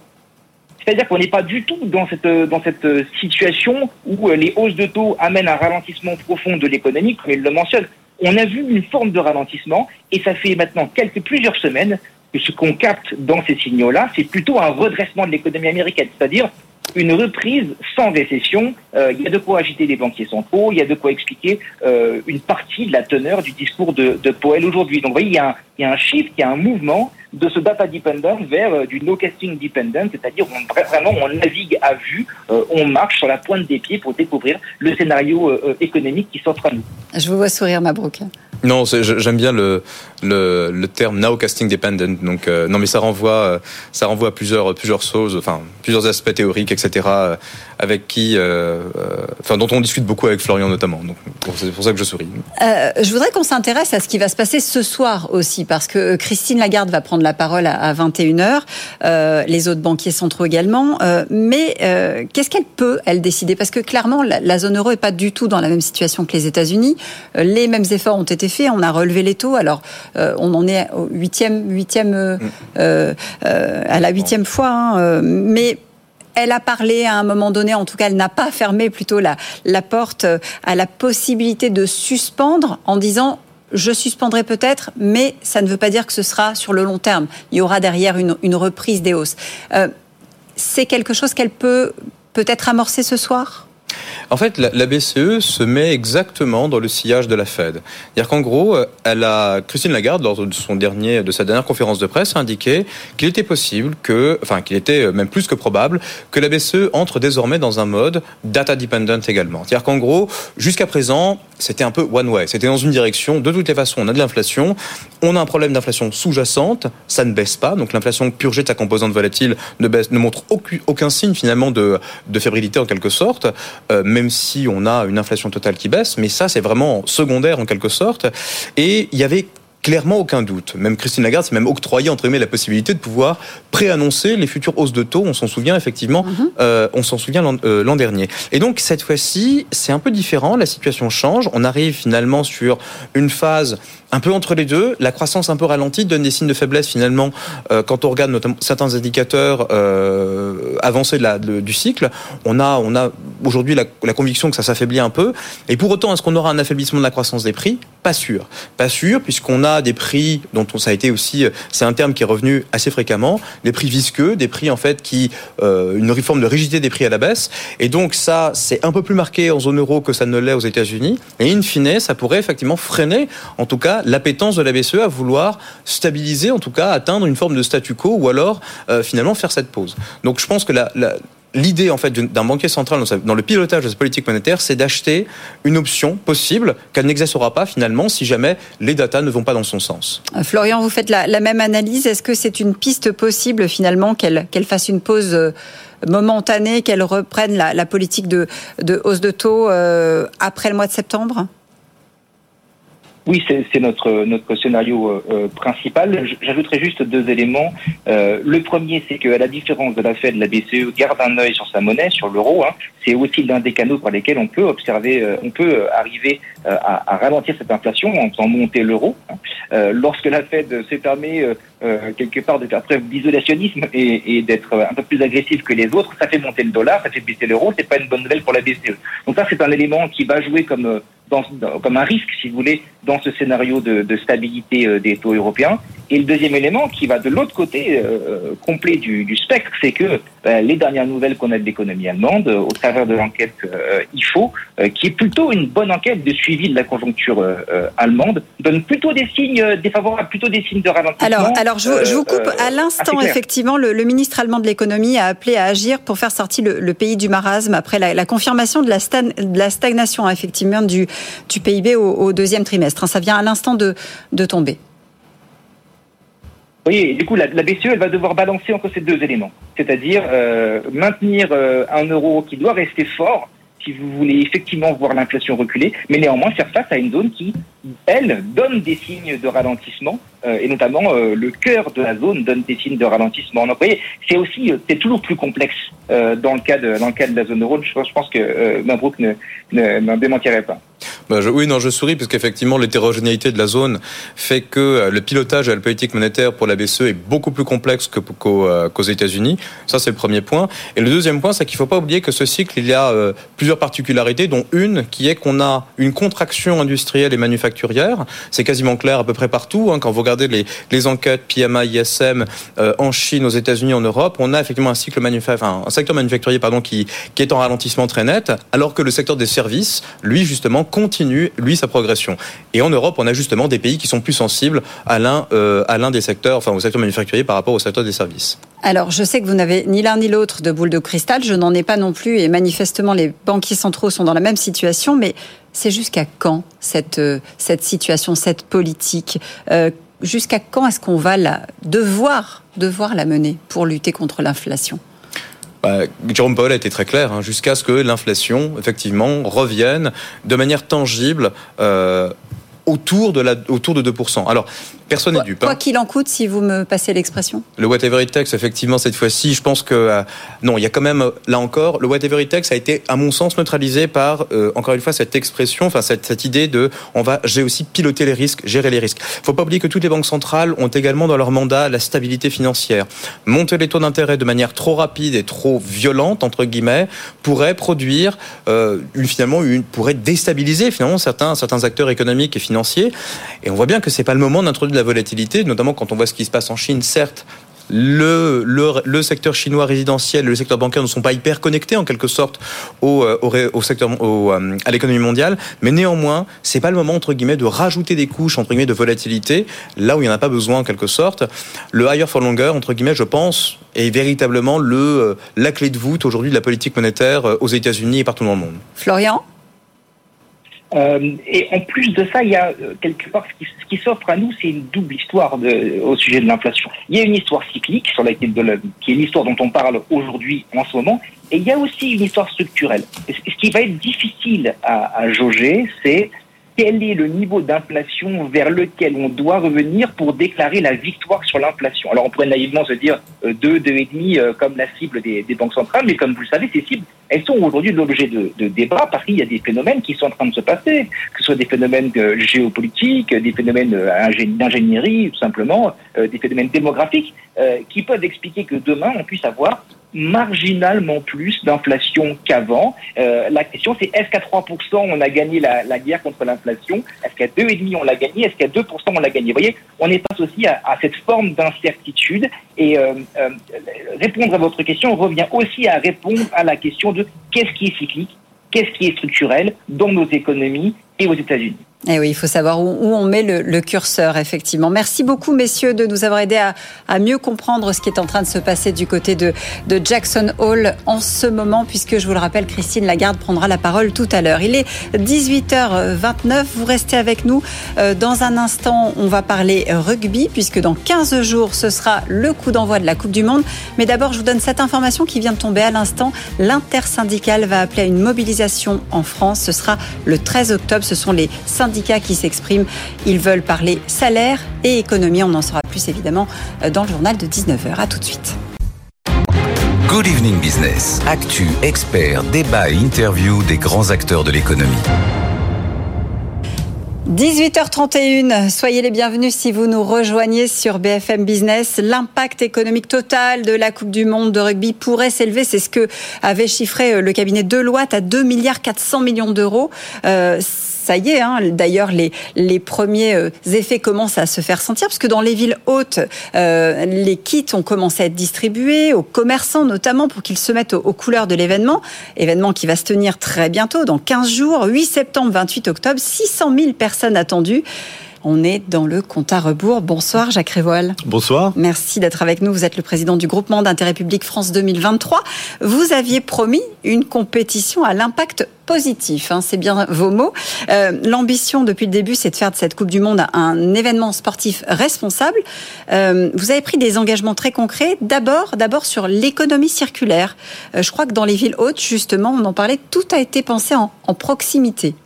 C'est-à-dire qu'on n'est pas du tout dans cette, dans cette situation où les hausses de taux amènent un ralentissement profond de l'économie, comme il le mentionne. On a vu une forme de ralentissement et ça fait maintenant quelques plusieurs semaines ce qu'on capte dans ces signaux-là, c'est plutôt un redressement de l'économie américaine, c'est-à-dire une reprise sans récession. Euh, il y a de quoi agiter les banquiers centraux, il y a de quoi expliquer euh, une partie de la teneur du discours de, de Powell aujourd'hui. Donc vous voyez, il y, a un, il y a un shift, il y a un mouvement de ce data dependent vers euh, du no casting dependent, c'est-à-dire on, vraiment on navigue à vue, euh, on marche sur la pointe des pieds pour découvrir le scénario euh, économique qui s'offre à nous. Je vous vois sourire, Mabrouk. Non, j'aime bien le, le, le, terme now casting dependent. Donc euh, non, mais ça renvoie ça renvoie à plusieurs plusieurs choses, enfin plusieurs aspects théoriques, etc. Avec qui, euh, enfin dont on discute beaucoup avec Florian notamment. Donc c'est pour ça que je souris. Euh, je voudrais qu'on s'intéresse à ce qui va se passer ce soir aussi, parce que Christine Lagarde va prendre la parole à, 21h, euh, les autres banquiers centraux également. Euh, mais euh, qu'est-ce qu'elle peut, elle, décider? Parce que clairement, la, zone euro est pas du tout dans la même situation que les États-Unis. Euh, les mêmes efforts ont été faits, on a relevé les taux. Alors, on en est au huitième, huitième, à la huitième fois, hein, mais elle a parlé à un moment donné, en tout cas, elle n'a pas fermé plutôt la, la porte à la possibilité de suspendre en disant je suspendrai peut-être, mais ça ne veut pas dire que ce sera sur le long terme. Il y aura derrière une, une reprise des hausses. Euh, c'est quelque chose qu'elle peut peut-être amorcer ce soir? En fait, la, BCE se met exactement dans le sillage de la Fed. C'est-à-dire qu'en gros, euh, Christine Lagarde, lors de, son dernier, de sa dernière conférence de presse, a indiqué qu'il était possible que, enfin, qu'il était euh, même plus que probable que la BCE entre désormais dans un mode data dependent également. C'est-à-dire qu'en gros, jusqu'à présent, c'était un peu one way. C'était dans une direction. De toutes les façons, on a de l'inflation. On a un problème d'inflation sous-jacente. Ça ne baisse pas. Donc l'inflation purgée de sa composante volatile ne, baisse, ne montre aucun, signe finalement de, de fébrilité en quelque sorte. Euh, même si on a une inflation totale qui baisse, mais ça c'est vraiment secondaire en quelque sorte. Et il y avait clairement aucun doute. Même Christine Lagarde s'est même octroyé entre guillemets la possibilité de pouvoir préannoncer les futures hausses de taux. On s'en souvient effectivement, mm-hmm. euh, on s'en souvient l'an euh, dernier. Et donc cette fois-ci, c'est un peu différent. La situation change. On arrive finalement sur une phase un peu entre les deux. La croissance un peu ralentie donne des signes de faiblesse finalement euh, quand on regarde notamment certains indicateurs euh, avancés de la, du cycle. On a, on a aujourd'hui la, conviction que ça s'affaiblit un peu. Et pour autant, est-ce qu'on aura un affaiblissement de la croissance des prix? Pas sûr. Pas sûr, puisqu'on a des prix dont on, ça a été aussi, c'est un terme qui est revenu assez fréquemment, des prix visqueux, des prix en fait qui, euh, une réforme de rigidité des prix à la baisse. Et donc ça, c'est un peu plus marqué en zone euro que ça ne l'est aux États-Unis. Et in fine, ça pourrait effectivement freiner, en tout cas, l'appétence de la BCE à vouloir stabiliser, en tout cas atteindre une forme de statu quo ou alors euh, finalement faire cette pause. Donc je pense que l'idée en fait d'un banquier central dans le pilotage de sa politique monétaire, c'est d'acheter une option possible qu'elle n'existera pas finalement si jamais les datas ne vont pas dans son sens. Euh, Florian, vous faites la, même analyse. Est-ce que c'est une piste possible finalement qu'elle fasse une pause euh, momentanée, qu'elle reprenne la, politique de, hausse de taux après le mois de septembre? Oui, c'est notre notre scénario euh, euh principal. J'ajouterai juste deux éléments. Euh, le premier, c'est qu'à la différence de la Fed, la BCE garde un œil sur sa monnaie, sur l'euro. Hein. C'est aussi l'un des canaux par lesquels on peut observer, euh, on peut arriver euh, à, à, ralentir cette inflation en faisant monter l'euro. Hein. lorsque la Fed s'est permis quelque part de faire preuve d'isolationnisme et, et d'être un peu plus agressif que les autres, ça fait monter le dollar, ça fait baisser l'euro. C'est pas une bonne nouvelle pour la BCE. Donc ça, c'est un élément qui va jouer comme dans, dans, comme un risque, si vous voulez, dans ce scénario de, de stabilité euh, des taux européens. Et le deuxième élément qui va de l'autre côté euh, complet du, du spectre, c'est que euh, les dernières nouvelles qu'on a de l'économie allemande, euh, au travers de l'enquête euh, IFO, euh, qui est plutôt une bonne enquête de suivi de la conjoncture allemande, donne plutôt des signes défavorables, plutôt des signes de ralentissement. Je, je vous coupe à l'instant. Effectivement, le, le, ministre allemand de l'économie a appelé à agir pour faire sortir le, le pays du marasme après la, la confirmation de la, stan, de la stagnation effectivement du, du PIB au, au deuxième trimestre. Ça vient à l'instant de, de tomber. Oui, du coup, la, la, BCE, elle va devoir balancer entre ces deux éléments, c'est-à-dire euh, maintenir euh, un euro qui doit rester fort si vous voulez effectivement voir l'inflation reculer, mais néanmoins faire face à une zone qui, elle, donne des signes de ralentissement, euh, et notamment euh, le cœur de la zone donne des signes de ralentissement. Donc, vous voyez, c'est aussi, euh, c'est toujours plus complexe dans le cas de dans le cas de la zone euro. Je, pense que Mabrouk ne, ne, n'en démentirait pas. Bah, oui, non, je souris parce qu'effectivement, l'hétérogénéité de la zone fait que le pilotage de la politique monétaire pour la BCE est beaucoup plus complexe qu'aux, qu'aux États-Unis. Ça, c'est le premier point. Et le deuxième point, c'est qu'il ne faut pas oublier que ce cycle, il y a plusieurs particularités, dont une qui est qu'on a une contraction industrielle et manufacturière. C'est quasiment clair à peu près partout. Hein, quand vous regardez les, enquêtes PMI, ISM euh, en Chine, aux États-Unis, en Europe, on a effectivement un cycle un secteur manufacturier pardon, qui, qui est en ralentissement très net, alors que le secteur des services, lui, justement, continue, lui, sa progression. Et en Europe, on a justement des pays qui sont plus sensibles à l'un, euh, à l'un des secteurs, enfin, au secteur manufacturier par rapport au secteur des services. Alors, je sais que vous n'avez ni l'un ni l'autre de boule de cristal, je n'en ai pas non plus, et manifestement, les banquiers centraux sont dans la même situation, mais c'est jusqu'à quand cette, euh, situation, cette politique euh, Jusqu'à quand est-ce qu'on va la, devoir, devoir la mener pour lutter contre l'inflation? Bah, Jérôme Powell a été très clair, hein, jusqu'à ce que l'inflation, effectivement, revienne de manière tangible euh, autour, de la, autour de 2%. Alors, personne n'est dupe. hein. Quoi qu'il en coûte, si vous me passez l'expression Le whatever it takes, effectivement, cette fois-ci, je pense que euh, non, il y a quand même euh, là encore le whatever it takes a été, à mon sens, neutralisé par euh, encore une fois cette expression, enfin cette, cette idée de on va, j'ai aussi piloter les risques, gérer les risques. Faut pas oublier que toutes les banques centrales ont également dans leur mandat la stabilité financière. Monter les taux d'intérêt de manière trop rapide et trop violente entre guillemets pourrait produire euh, une, finalement une pourrait déstabiliser finalement certains certains acteurs économiques et financiers. Et on voit bien que c'est pas le moment d'introduire la volatilité, notamment quand on voit ce qui se passe en Chine, certes. Le, le, secteur chinois résidentiel et le secteur bancaire ne sont pas hyper connectés en quelque sorte au, euh, au, secteur au, euh, à l'économie mondiale, mais néanmoins c'est pas le moment entre guillemets de rajouter des couches entre guillemets de volatilité là où il n'y en a pas besoin en quelque sorte. Le higher for longer entre guillemets je pense est véritablement le euh, la clé de voûte aujourd'hui de la politique monétaire aux États-Unis et partout dans le monde. Florian? Euh, et en plus de ça, il y a euh, quelque part ce qui, s'offre à nous, c'est une double histoire au sujet de l'inflation. Il y a une histoire cyclique sur laquelle de la- qui est l'histoire dont on parle aujourd'hui en ce moment, et il y a aussi une histoire structurelle. Ce qui va être difficile à jauger, c'est quel est le niveau d'inflation vers lequel on doit revenir pour déclarer la victoire sur l'inflation. Alors on pourrait naïvement se dire euh, 2, 2,5 euh, comme la cible des, des banques centrales, mais comme vous le savez, ces cibles, elles sont aujourd'hui l'objet de, de débats parce qu'il y a des phénomènes qui sont en train de se passer, que ce soit des phénomènes euh, géopolitiques, des phénomènes euh, ingé- d'ingénierie, tout simplement, euh, des phénomènes démographiques, euh, qui peuvent expliquer que demain on puisse avoir marginalement plus d'inflation qu'avant. Euh, la question c'est est-ce qu'à 3% on a gagné la, la guerre contre l'inflation? Est-ce qu'à 2,5% on l'a gagné? Est-ce qu'à 2% on l'a gagné? Vous voyez, on est face aussi à, cette forme d'incertitude et euh, euh, répondre à votre question revient aussi à répondre à la question de qu'est-ce qui est cyclique, qu'est-ce qui est structurel dans nos économies et aux États-Unis. Eh oui, il faut savoir où, on met le, curseur, effectivement. Merci beaucoup, messieurs, de nous avoir aidés à, mieux comprendre ce qui est en train de se passer du côté de, Jackson Hall en ce moment, puisque je vous le rappelle, Christine Lagarde prendra la parole tout à l'heure. Il est 18h29, vous restez avec nous. Euh, Dans un instant, on va parler rugby, puisque dans 15 jours, ce sera le coup d'envoi de la Coupe du Monde. Mais d'abord, je vous donne cette information qui vient de tomber à l'instant. L'intersyndicale va appeler à une mobilisation en France. Ce sera le 13 octobre. Ce sont les syndicats qui s'expriment. Ils veulent parler salaire et économie. On en saura plus évidemment euh, dans le journal de 19h. À tout de suite. Good Evening Business. Actu, experts, débat et interview des grands acteurs de l'économie. 18h31, soyez les bienvenus si vous nous rejoignez sur BFM Business. L'impact économique total de la Coupe du Monde de rugby pourrait s'élever, c'est ce que avait chiffré euh, le cabinet Deloitte à 2 milliards 400 millions d'euros. Euh, ça y est, hein, d'ailleurs, les, les premiers euh, effets commencent à se faire sentir, parce que dans les villes hautes, euh, les kits ont commencé à être distribués aux commerçants notamment pour qu'ils se mettent aux, aux couleurs de l'événement. Événement qui va se tenir très bientôt, dans 15 jours, 8 septembre, 28 octobre, 600 000 personnes attendues. On est dans le compte à rebours. Bonsoir Jacques Révoil. Bonsoir. Merci d'être avec nous. Vous êtes le président du groupement d'intérêt public France 2023. Vous aviez promis une compétition à l'impact positif, hein, c'est bien vos mots. Euh, l'ambition depuis le début, c'est de faire de cette Coupe du Monde un événement sportif responsable. Euh, vous avez pris des engagements très concrets. D'abord, d'abord sur l'économie circulaire. Euh, je crois que dans les villes hautes, justement, on en parlait, tout a été pensé en, en proximité.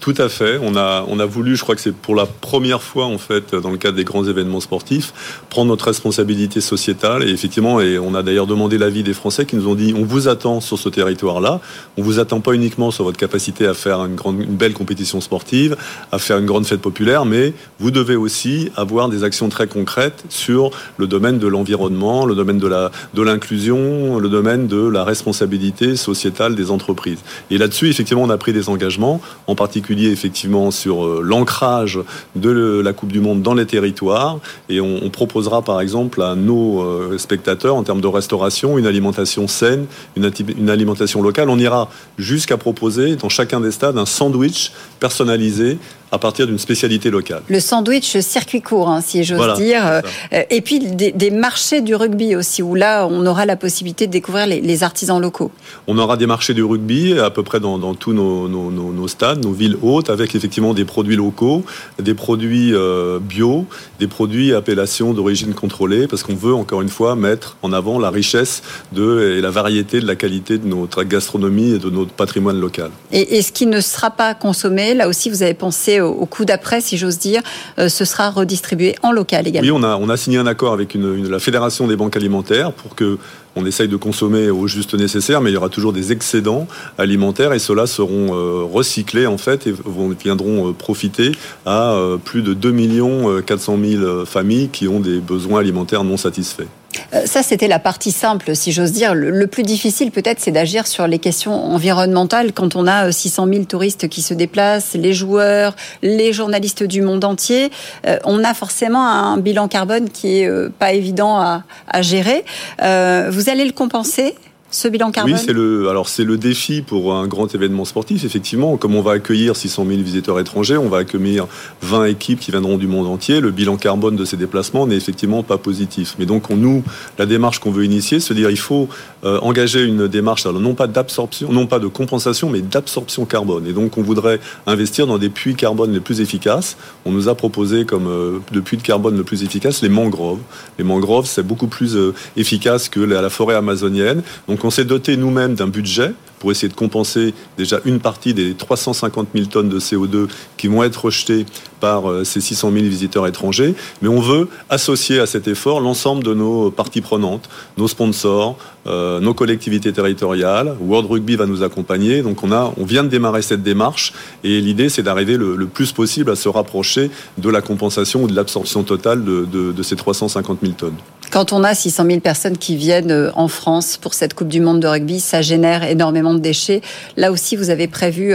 Tout à fait. On a, on a voulu, je crois que c'est pour la première fois, en fait, dans le cadre des grands événements sportifs, prendre notre responsabilité sociétale. Et effectivement, et on a d'ailleurs demandé l'avis des Français qui nous ont dit on vous attend sur ce territoire-là. On vous attend pas uniquement sur votre capacité à faire une, grande, une belle compétition sportive, à faire une grande fête populaire, mais vous devez aussi avoir des actions très concrètes sur le domaine de l'environnement, le domaine de la, de l'inclusion, le domaine de la responsabilité sociétale des entreprises. Et là-dessus, effectivement, on a pris des engagements, en particulier effectivement sur euh, l'ancrage de la Coupe du Monde dans les territoires et on, proposera par exemple à nos euh, spectateurs en termes de restauration une alimentation saine, une, une alimentation locale. On ira jusqu'à proposer dans chacun des stades un sandwich personnalisé à partir d'une spécialité locale. Le sandwich circuit court, hein, si j'ose dire. Euh, et puis des, marchés du rugby aussi, où là, on aura la possibilité de découvrir les, artisans locaux. On aura des marchés du rugby à peu près dans, tous nos, stades, nos villes hautes, avec effectivement des produits locaux, des produits euh, bio, des produits appellation d'origine contrôlée, parce qu'on veut encore une fois mettre en avant la richesse de, et la variété de la qualité de notre gastronomie et de notre patrimoine local. Et, et ce qui ne sera pas consommé, là aussi, vous avez pensé au, coup d'après, si j'ose dire, euh, ce sera redistribué en local également. Oui, on a, signé un accord avec la Fédération des banques alimentaires pour que on essaye de consommer au juste nécessaire, mais il y aura toujours des excédents alimentaires et ceux-là seront euh, recyclés en fait et viendront euh, profiter à plus de 2 400 000 familles qui ont des besoins alimentaires non satisfaits. Euh, ça, c'était la partie simple, si j'ose dire. Le, plus difficile, peut-être, c'est d'agir sur les questions environnementales quand on a 600 euh, 000 touristes qui se déplacent, les joueurs, les journalistes du monde entier. Euh, on a forcément un bilan carbone qui est pas évident à, à gérer. vous allez le compenser ce bilan carbone Oui, c'est le, alors c'est le défi pour un grand événement sportif. Effectivement, comme on va accueillir 600 000 visiteurs étrangers, on va accueillir 20 équipes qui viendront du monde entier. Le bilan carbone de ces déplacements n'est effectivement pas positif. Mais donc, on, nous, la démarche qu'on veut initier, c'est dire il faut euh, engager une démarche, alors non pas d'absorption, non pas de compensation, mais d'absorption carbone. Et donc, on voudrait investir dans des puits carbone les plus efficaces. On nous a proposé comme euh, de puits de carbone le plus efficace les mangroves. Les mangroves, c'est beaucoup plus euh, efficace que la, la forêt amazonienne. Donc, donc on s'est doté nous-mêmes d'un budget pour essayer de compenser déjà une partie des 350 000 tonnes de CO2 qui vont être rejetées par euh, ces 600 000 visiteurs étrangers. Mais on veut associer à cet effort l'ensemble de nos parties prenantes, nos sponsors, euh, nos collectivités territoriales. World Rugby va nous accompagner. Donc on, a, on vient de démarrer cette démarche et l'idée c'est d'arriver le, plus possible à se rapprocher de la compensation ou de l'absorption totale de, ces 350 000 tonnes. Quand on a 600 000 personnes qui viennent euh, en France pour cette Coupe du Monde de rugby, ça génère énormément de déchets. Là aussi, vous avez prévu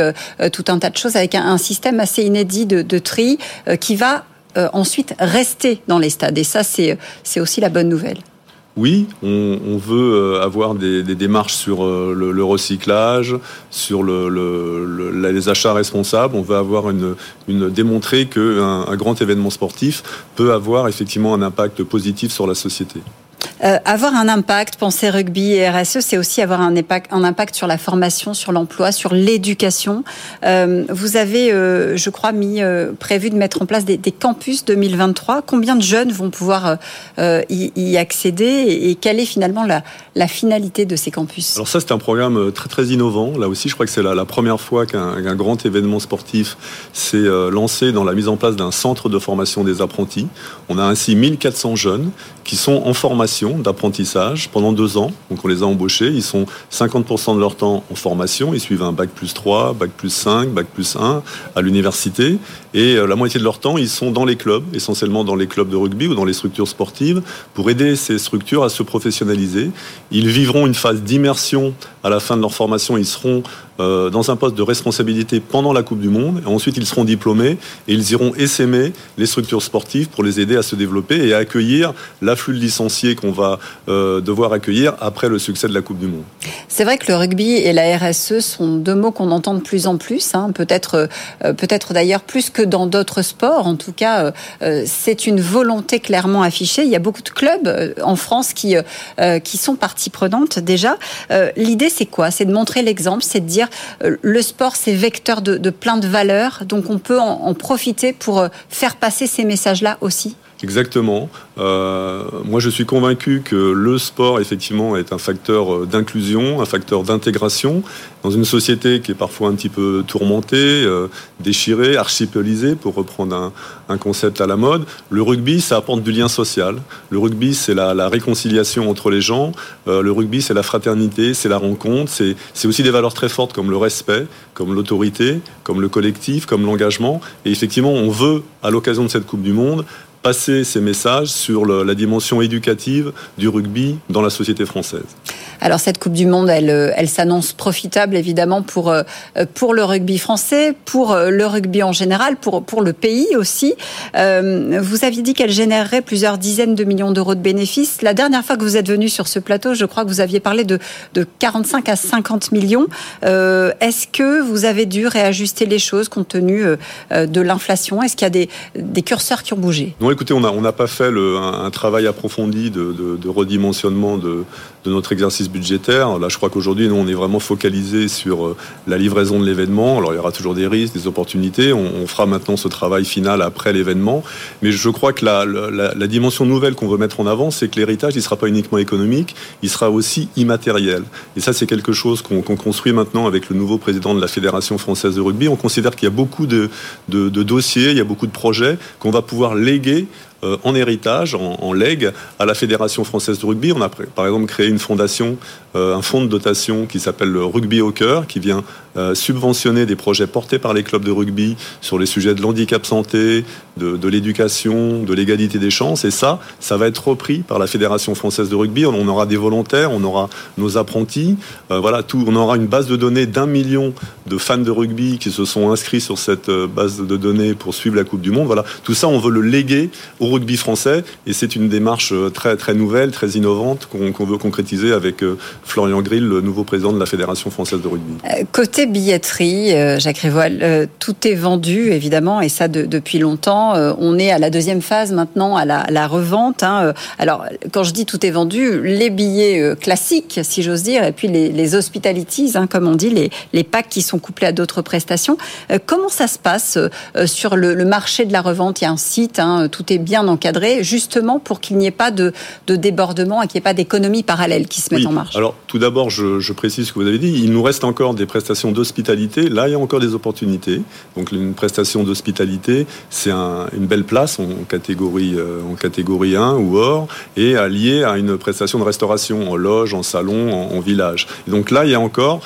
tout un tas de choses avec un, système assez inédit de, tri qui va ensuite rester dans les stades. Et ça, c'est aussi la bonne nouvelle. Oui, on, veut avoir des, démarches sur le, recyclage, sur les achats responsables. On veut avoir une, une démontrer qu'un un grand événement sportif peut avoir effectivement un impact positif sur la société. Euh, avoir un impact, penser rugby et RSE, c'est aussi avoir un impact, sur la formation, sur l'emploi, sur l'éducation. Euh, vous avez, euh, je crois, mis prévu de mettre en place des, campus 2023. Combien de jeunes vont pouvoir y, accéder et, quelle est finalement la, la finalité de ces campus? Alors ça, c'est un programme très très innovant. Là aussi, je crois que c'est la, la, première fois qu'un grand événement sportif s'est lancé dans la mise en place d'un centre de formation des apprentis. On a ainsi 1400 jeunes qui sont en formation d'apprentissage pendant deux ans. Donc on les a embauchés. Ils sont 50% de leur temps en formation. Ils suivent un bac plus 3, bac plus 5, bac plus 1 à l'université. Et euh, la moitié de leur temps, ils sont dans les clubs, essentiellement dans les clubs de rugby ou dans les structures sportives, pour aider ces structures à se professionnaliser. Ils vivront une phase d'immersion à la fin de leur formation, ils seront euh, dans un poste de responsabilité pendant la Coupe du Monde. Et ensuite, ils seront diplômés et ils iront essaimer les structures sportives pour les aider à se développer et à accueillir l'afflux de licenciés qu'on va euh, devoir accueillir après le succès de la Coupe du Monde. C'est vrai que le rugby et la RSE sont deux mots qu'on entend de plus en plus, hein. peut-être peut-être d'ailleurs plus que dans d'autres sports. En tout cas, c'est une volonté clairement affichée. Il y a beaucoup de clubs en France qui qui sont partie prenante déjà. L'idée, c'est quoi? C'est de montrer l'exemple, c'est de dire euh, le sport, c'est vecteur de, plein de valeurs, donc on peut en profiter pour euh, faire passer ces messages-là aussi Exactement. Euh, moi, je suis convaincu que le sport, effectivement, est un facteur euh, d'inclusion, un facteur d'intégration dans une société qui est parfois un petit peu tourmentée, euh, déchirée, archipélisée, pour reprendre un, concept à la mode. Le rugby, ça apporte du lien social. Le rugby, c'est la, réconciliation entre les gens. le rugby, c'est la fraternité, c'est la rencontre. C'est aussi des valeurs très fortes comme le respect, comme l'autorité, comme le collectif, comme l'engagement. Et effectivement, on veut, à l'occasion de cette Coupe du Monde, passer ces messages sur la dimension éducative du rugby dans la société française. Alors cette Coupe du Monde, elle, euh, elle s'annonce profitable évidemment pour, euh, pour le rugby français, pour euh, le rugby en général, pour, pour le pays aussi. vous aviez dit qu'elle générerait plusieurs dizaines de millions d'euros de bénéfices. La dernière fois que vous êtes venu sur ce plateau, je crois que vous aviez parlé de, de 45 à 50 millions. Est-ce que vous avez dû réajuster les choses compte tenu de l'inflation? Est-ce qu'il y a des, des curseurs qui ont bougé? Écoutez, on n'a pas fait un, travail approfondi de redimensionnement de, de notre exercice budgétaire. Là, je crois qu'aujourd'hui, nous, on est vraiment focalisé sur euh, la livraison de l'événement. Alors, il y aura toujours des risques, des opportunités. On, fera maintenant ce travail final après l'événement. Mais je crois que la, dimension nouvelle qu'on veut mettre en avant, c'est que l'héritage, il ne sera pas uniquement économique, il sera aussi immatériel. Et ça, c'est quelque chose qu'on construit maintenant avec le nouveau président de la Fédération française de rugby. On considère qu'il y a beaucoup de, dossiers, il y a beaucoup de projets qu'on va pouvoir léguer en héritage, en, legs à la Fédération française de rugby. On a par exemple créé une fondation, euh, un fonds de dotation qui s'appelle le Rugby au cœur, qui vient euh, subventionner des projets portés par les clubs de rugby sur les sujets de l'handicap santé, de, l'éducation, de l'égalité des chances. Et ça, ça va être repris par la Fédération française de rugby. On aura des volontaires, on aura nos apprentis. Euh, voilà, tout, on aura une base de données d'un million de fans de rugby qui se sont inscrits sur cette euh, base de données pour suivre la Coupe du Monde. Voilà, tout ça, on veut le léguer au rugby français. Et c'est une démarche très, très nouvelle, très innovante qu'on veut concrétiser avec Florian Grill, le nouveau président de la Fédération française de rugby. Côté billetterie, euh, Jacques Rivoil, euh, tout est vendu évidemment et ça depuis longtemps. Euh, on est à la deuxième phase maintenant, à la, revente. Hein. Alors quand je dis tout est vendu, les billets classiques, si j'ose dire, et puis les, hospitalities, hein, comme on dit, les, les packs qui sont couplés à d'autres prestations. comment ça se passe sur le, marché de la revente? Il y a un site, hein, tout est bien encadré, justement pour qu'il n'y ait pas de, débordement et qu'il n'y ait pas d'économie parallèle qui se mette en marche. Alors tout d'abord, je, précise ce que vous avez dit. Il nous reste encore des prestations d'hospitalité, là, il y a encore des opportunités. Donc, une prestation d'hospitalité, c'est une belle place en catégorie, euh, en catégorie 1 ou or, et lié à une prestation de restauration en loge, en salon, en, village. Donc là, il y a encore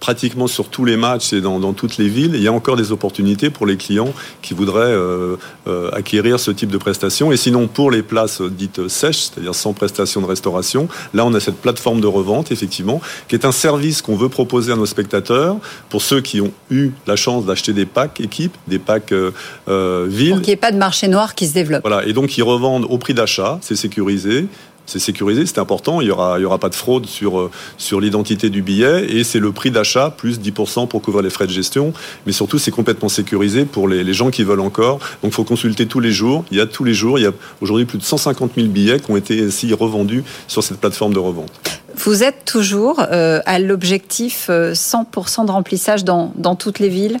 pratiquement sur tous les matchs et dans, toutes les villes, il y a encore des opportunités pour les clients qui voudraient euh, euh, acquérir ce type de prestations. Et sinon, pour les places dites sèches, c'est-à-dire sans prestation de restauration, là, on a cette plateforme de revente, effectivement, qui est un service qu'on veut proposer à nos spectateurs pour ceux qui ont eu la chance d'acheter des packs équipes, des packs euh, villes. Pour qu'il n'y ait pas de marché noir qui se développe. Voilà, et donc ils revendent au prix d'achat, c'est sécurisé c'est sécurisé, c'est important. Il n'y aura, y aura pas de fraude sur, euh, sur l'identité du billet et c'est le prix d'achat plus 10% pour couvrir les frais de gestion. Mais surtout, c'est complètement sécurisé pour les, les, gens qui veulent encore. Donc, il faut consulter tous les jours. Il y a tous les jours, il y a aujourd'hui plus de 150 000 billets qui ont été ainsi revendus sur cette plateforme de revente. Vous êtes toujours euh, à l'objectif 100% euh, de remplissage dans, dans toutes les villes?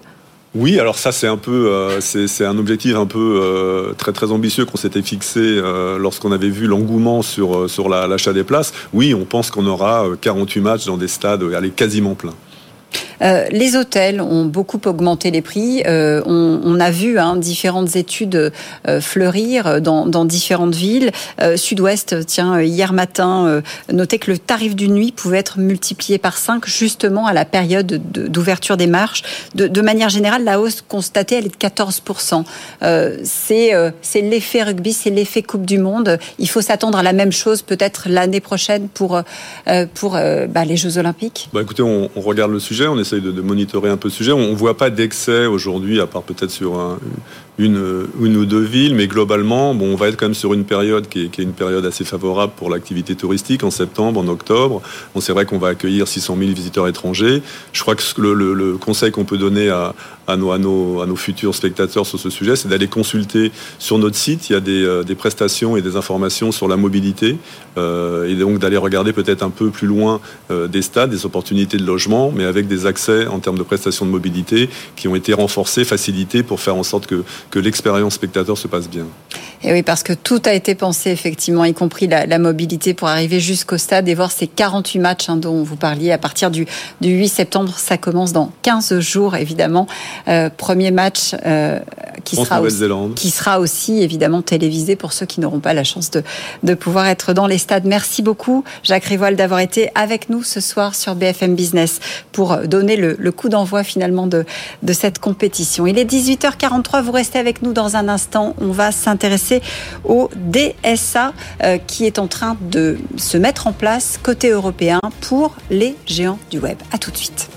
Oui, alors ça c'est un peu, euh, c'est un objectif un peu euh, très très ambitieux qu'on s'était fixé euh, lorsqu'on avait vu l'engouement sur l'achat des places. Oui, on pense qu'on aura 48 matchs dans des stades allez, quasiment pleins. Euh, les hôtels ont beaucoup augmenté les prix. Euh, on, a vu hein, différentes études euh, fleurir dans, différentes villes. Sud-Ouest, tiens, hier matin, notait que le tarif d'une nuit pouvait être multiplié par 5 justement à la période d'ouverture des marches. De, manière générale, la hausse constatée, elle est de 14%. c'est l'effet rugby, c'est l'effet Coupe du Monde. Il faut s'attendre à la même chose peut-être l'année prochaine pour, pour bah, les Jeux Olympiques. Bah, écoutez, on regarde le sujet, on essaye de, monitorer un peu le sujet. On ne voit pas d'excès aujourd'hui, à part peut-être sur un, une, ou deux villes, mais globalement, on va être quand même sur une période qui est, une période assez favorable pour l'activité touristique en septembre, en octobre. Bon, c'est vrai qu'on va accueillir 600 000 visiteurs étrangers. Je crois que le conseil qu'on peut donner à, à, nos, futurs spectateurs sur ce sujet, c'est d'aller consulter sur notre site. Il y a des, euh, prestations et des informations sur la mobilité, euh, et donc d'aller regarder peut-être un peu plus loin euh, des stades, des opportunités de logement, mais avec des accès en termes de prestations de mobilité qui ont été renforcés, facilités pour faire en sorte que l'expérience spectateur se passe bien. Et oui, parce que tout a été pensé, effectivement, y compris la, la mobilité pour arriver jusqu'au stade et voir ces 48 matchs hein, dont vous parliez à partir du, du, 8 septembre. Ça commence dans 15 jours, évidemment. Euh, premier match euh, qui, sera aussi, qui sera aussi, évidemment, télévisé pour ceux qui n'auront pas la chance de, de pouvoir être dans les stades. Merci beaucoup, Jacques Rivoal, d'avoir été avec nous ce soir sur BFM Business pour donner le, le coup d'envoi, finalement, de, de cette compétition. Il est 18h43, vous restez avec nous dans un instant. On va s'intéresser au DSA euh, qui est en train de se mettre en place côté européen pour les géants du web. À tout de suite.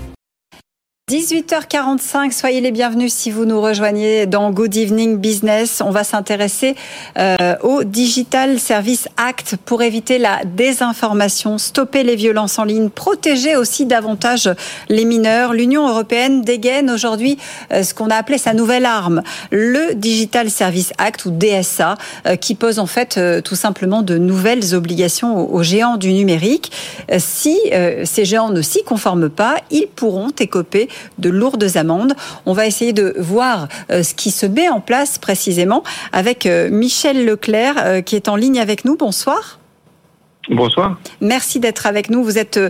18h45, soyez les bienvenus si vous nous rejoignez dans Good Evening Business. On va s'intéresser euh, au Digital Service Act pour éviter la désinformation, stopper les violences en ligne, protéger aussi davantage les mineurs. L'Union européenne dégaine aujourd'hui euh, ce qu'on a appelé sa nouvelle arme, le Digital Service Act ou DSA, euh, qui pose en fait tout simplement de nouvelles obligations aux, aux géants du numérique. Si ces géants ne s'y conforment pas, ils pourront écoper de lourdes amendes. On va essayer de voir euh, ce qui se met en place précisément avec euh, Michel Leclerc euh, qui est en ligne avec nous. Bonsoir. Bonsoir. Merci d'être avec nous. Vous êtes euh,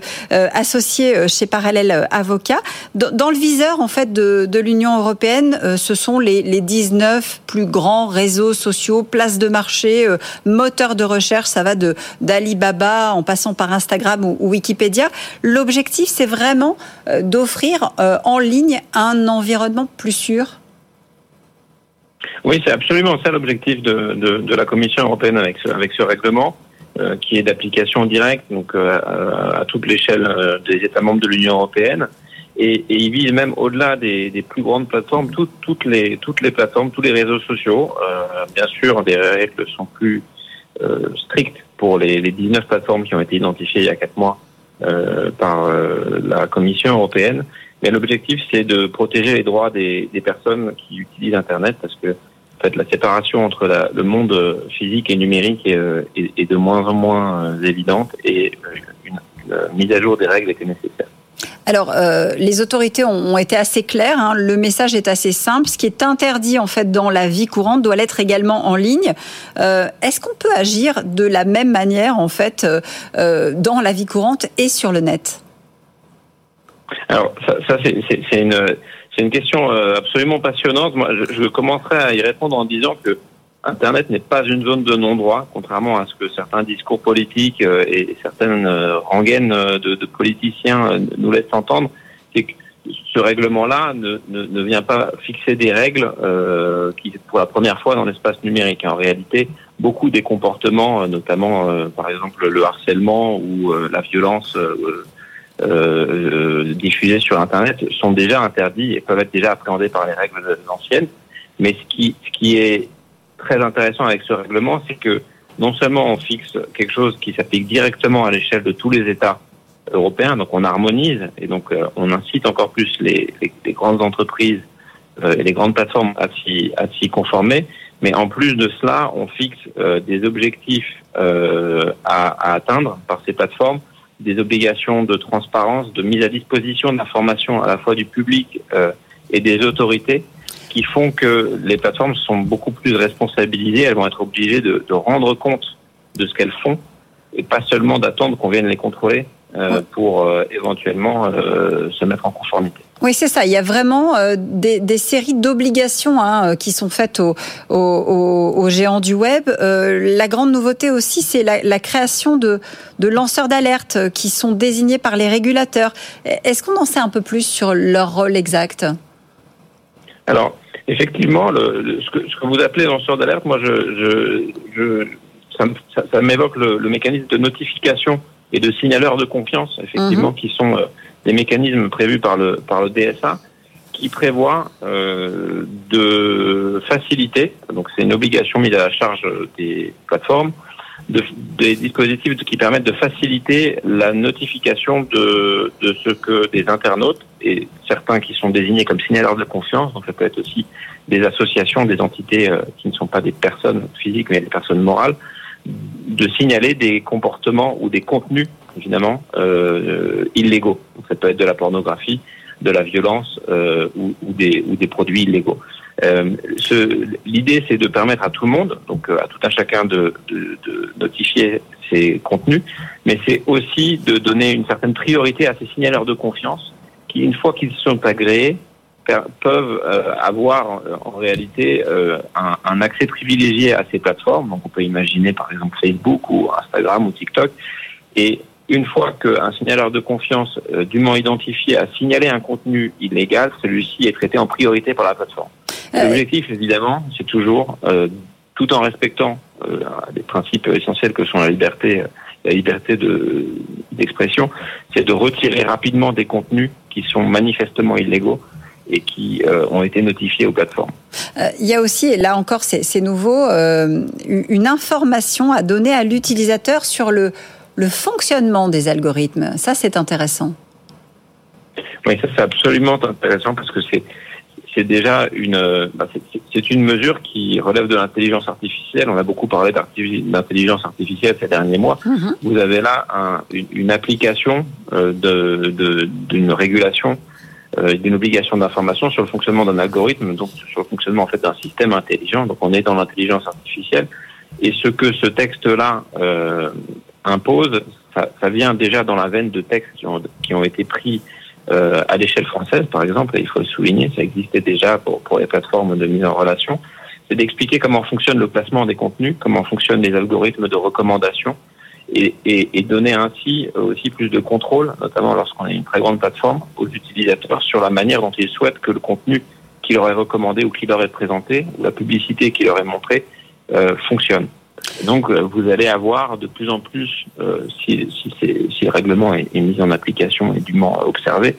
associé chez Parallèle Avocat. Dans le viseur en fait de, de l'Union européenne, euh, ce sont les, les, 19 plus grands réseaux sociaux, places de marché, euh, moteurs de recherche. Ça va de d'Alibaba en passant par Instagram ou, ou Wikipédia. L'objectif, c'est vraiment euh, d'offrir en ligne un environnement plus sûr. Oui, c'est absolument ça l'objectif de, de, de, la Commission européenne avec ce, avec ce règlement. Euh, qui est d'application directe donc euh, à, à, toute l'échelle euh, des États membres de l'Union européenne. Et, et, il vise même au-delà des, des, plus grandes plateformes, toutes, toutes, les, toutes les plateformes, tous les réseaux sociaux. Euh, bien sûr, des règles sont plus euh, strictes pour les, les, 19 plateformes qui ont été identifiées il y a quatre mois euh, par la Commission européenne. Mais l'objectif, c'est de protéger les droits des, des, personnes qui utilisent Internet parce que en fait, la séparation entre la, le monde physique et numérique est, est, est, de moins en moins évidente et une, une mise à jour des règles était nécessaire. Alors, euh, les autorités ont, ont, été assez claires. Hein. Le message est assez simple. Ce qui est interdit en fait dans la vie courante doit l'être également en ligne. Euh, Est-ce qu'on peut agir de la même manière en fait euh, dans la vie courante et sur le net? Alors, ça, ça c'est une c'est une question euh, absolument passionnante. Moi, je, commencerai à y répondre en disant que Internet n'est pas une zone de non-droit, contrairement à ce que certains discours politiques euh, et certaines euh, rengaines de, politiciens nous laissent entendre. C'est que ce règlement-là ne, ne, vient pas fixer des règles qui, pour la première fois dans l'espace numérique. En réalité, beaucoup des comportements, notamment par exemple le harcèlement ou la violence euh, diffusés sur Internet sont déjà interdits et peuvent être déjà appréhendés par les règles anciennes. Mais ce qui, ce qui est très intéressant avec ce règlement, c'est que non seulement on fixe quelque chose qui s'applique directement à l'échelle de tous les États européens, donc on harmonise et donc euh, on incite encore plus les, les, grandes entreprises euh, et les grandes plateformes à s'y à s'y conformer, mais en plus de cela, on fixe euh, des objectifs euh, à, à atteindre par ces plateformes des obligations de transparence, de mise à disposition d'informations à la fois du public euh, et des autorités qui font que les plateformes sont beaucoup plus responsabilisées, elles vont être obligées de, de rendre compte de ce qu'elles font et pas seulement d'attendre qu'on vienne les contrôler euh, pour euh, éventuellement euh, se mettre en conformité. Oui, c'est ça. Il y a vraiment euh, des, des, séries d'obligations hein, qui sont faites aux, aux, aux, géants du web. Euh, la grande nouveauté aussi, c'est la, la, création de, de lanceurs d'alerte qui sont désignés par les régulateurs. Est-ce qu'on en sait un peu plus sur leur rôle exact? Alors, effectivement, le, le, ce, que, ce, que, vous appelez lanceur d'alerte, moi, je, je, je ça, ça, ça m'évoque le, le, mécanisme de notification et de signaleurs de confiance, effectivement, mmh. qui sont euh, des mécanismes prévus par le, par le DSA, qui prévoient euh, de faciliter, donc c'est une obligation mise à la charge des plateformes, de, des dispositifs qui permettent de faciliter la notification de, de ce que des internautes, et certains qui sont désignés comme signaleurs de confiance, donc ça peut être aussi des associations, des entités euh, qui ne sont pas des personnes physiques, mais des personnes morales, de signaler des comportements ou des contenus, évidemment, euh, illégaux. Donc, ça peut être de la pornographie, de la violence euh, ou, ou, des, ou des produits illégaux. Euh, L'idée, c'est de permettre à tout le monde, donc à tout un chacun, de, de, de notifier ses contenus, mais c'est aussi de donner une certaine priorité à ces signaleurs de confiance qui, une fois qu'ils sont agréés, peuvent euh, avoir euh, en réalité euh, un, un, accès privilégié à ces plateformes. Donc on peut imaginer par exemple Facebook ou Instagram ou TikTok. Et une fois qu'un signaleur de confiance euh, dûment identifié a signalé un contenu illégal, celui-ci est traité en priorité par la plateforme. L'objectif, évidemment, c'est toujours, tout en respectant des principes essentiels que sont la liberté, la liberté d'expression, c'est de retirer rapidement des contenus qui sont manifestement illégaux et qui euh, ont été notifiés aux plateformes. Euh, il y a aussi, et là encore c'est nouveau, euh, une information à donner à l'utilisateur sur le, le fonctionnement des algorithmes. Ça, c'est intéressant. Oui, ça c'est absolument intéressant parce que c'est c'est déjà une bah, c'est une mesure qui relève de l'intelligence artificielle. On a beaucoup parlé d'intelligence artificielle ces derniers mois. Mm -hmm. Vous avez là un, une, une, application euh, de d'une régulation euh, d'une obligation d'information sur le fonctionnement d'un algorithme, donc sur le fonctionnement en fait d'un système intelligent. Donc on est dans l'intelligence artificielle. Et ce que ce texte-là euh, impose, ça, vient déjà dans la veine de textes qui ont, qui ont été pris euh, à l'échelle française, par exemple, et il faut le souligner, ça existait déjà pour, pour les plateformes de mise en relation, c'est d'expliquer comment fonctionne le placement des contenus, comment fonctionnent les algorithmes de recommandation, et, et, et, donner ainsi aussi plus de contrôle, notamment lorsqu'on est une très grande plateforme, aux utilisateurs sur la manière dont ils souhaitent que le contenu qui leur est recommandé ou qui leur est présenté, ou la publicité qui leur est montrée, euh, fonctionne. Donc euh, vous allez avoir de plus en plus, euh, si, si, si, le règlement est, est, mis en application et dûment observé,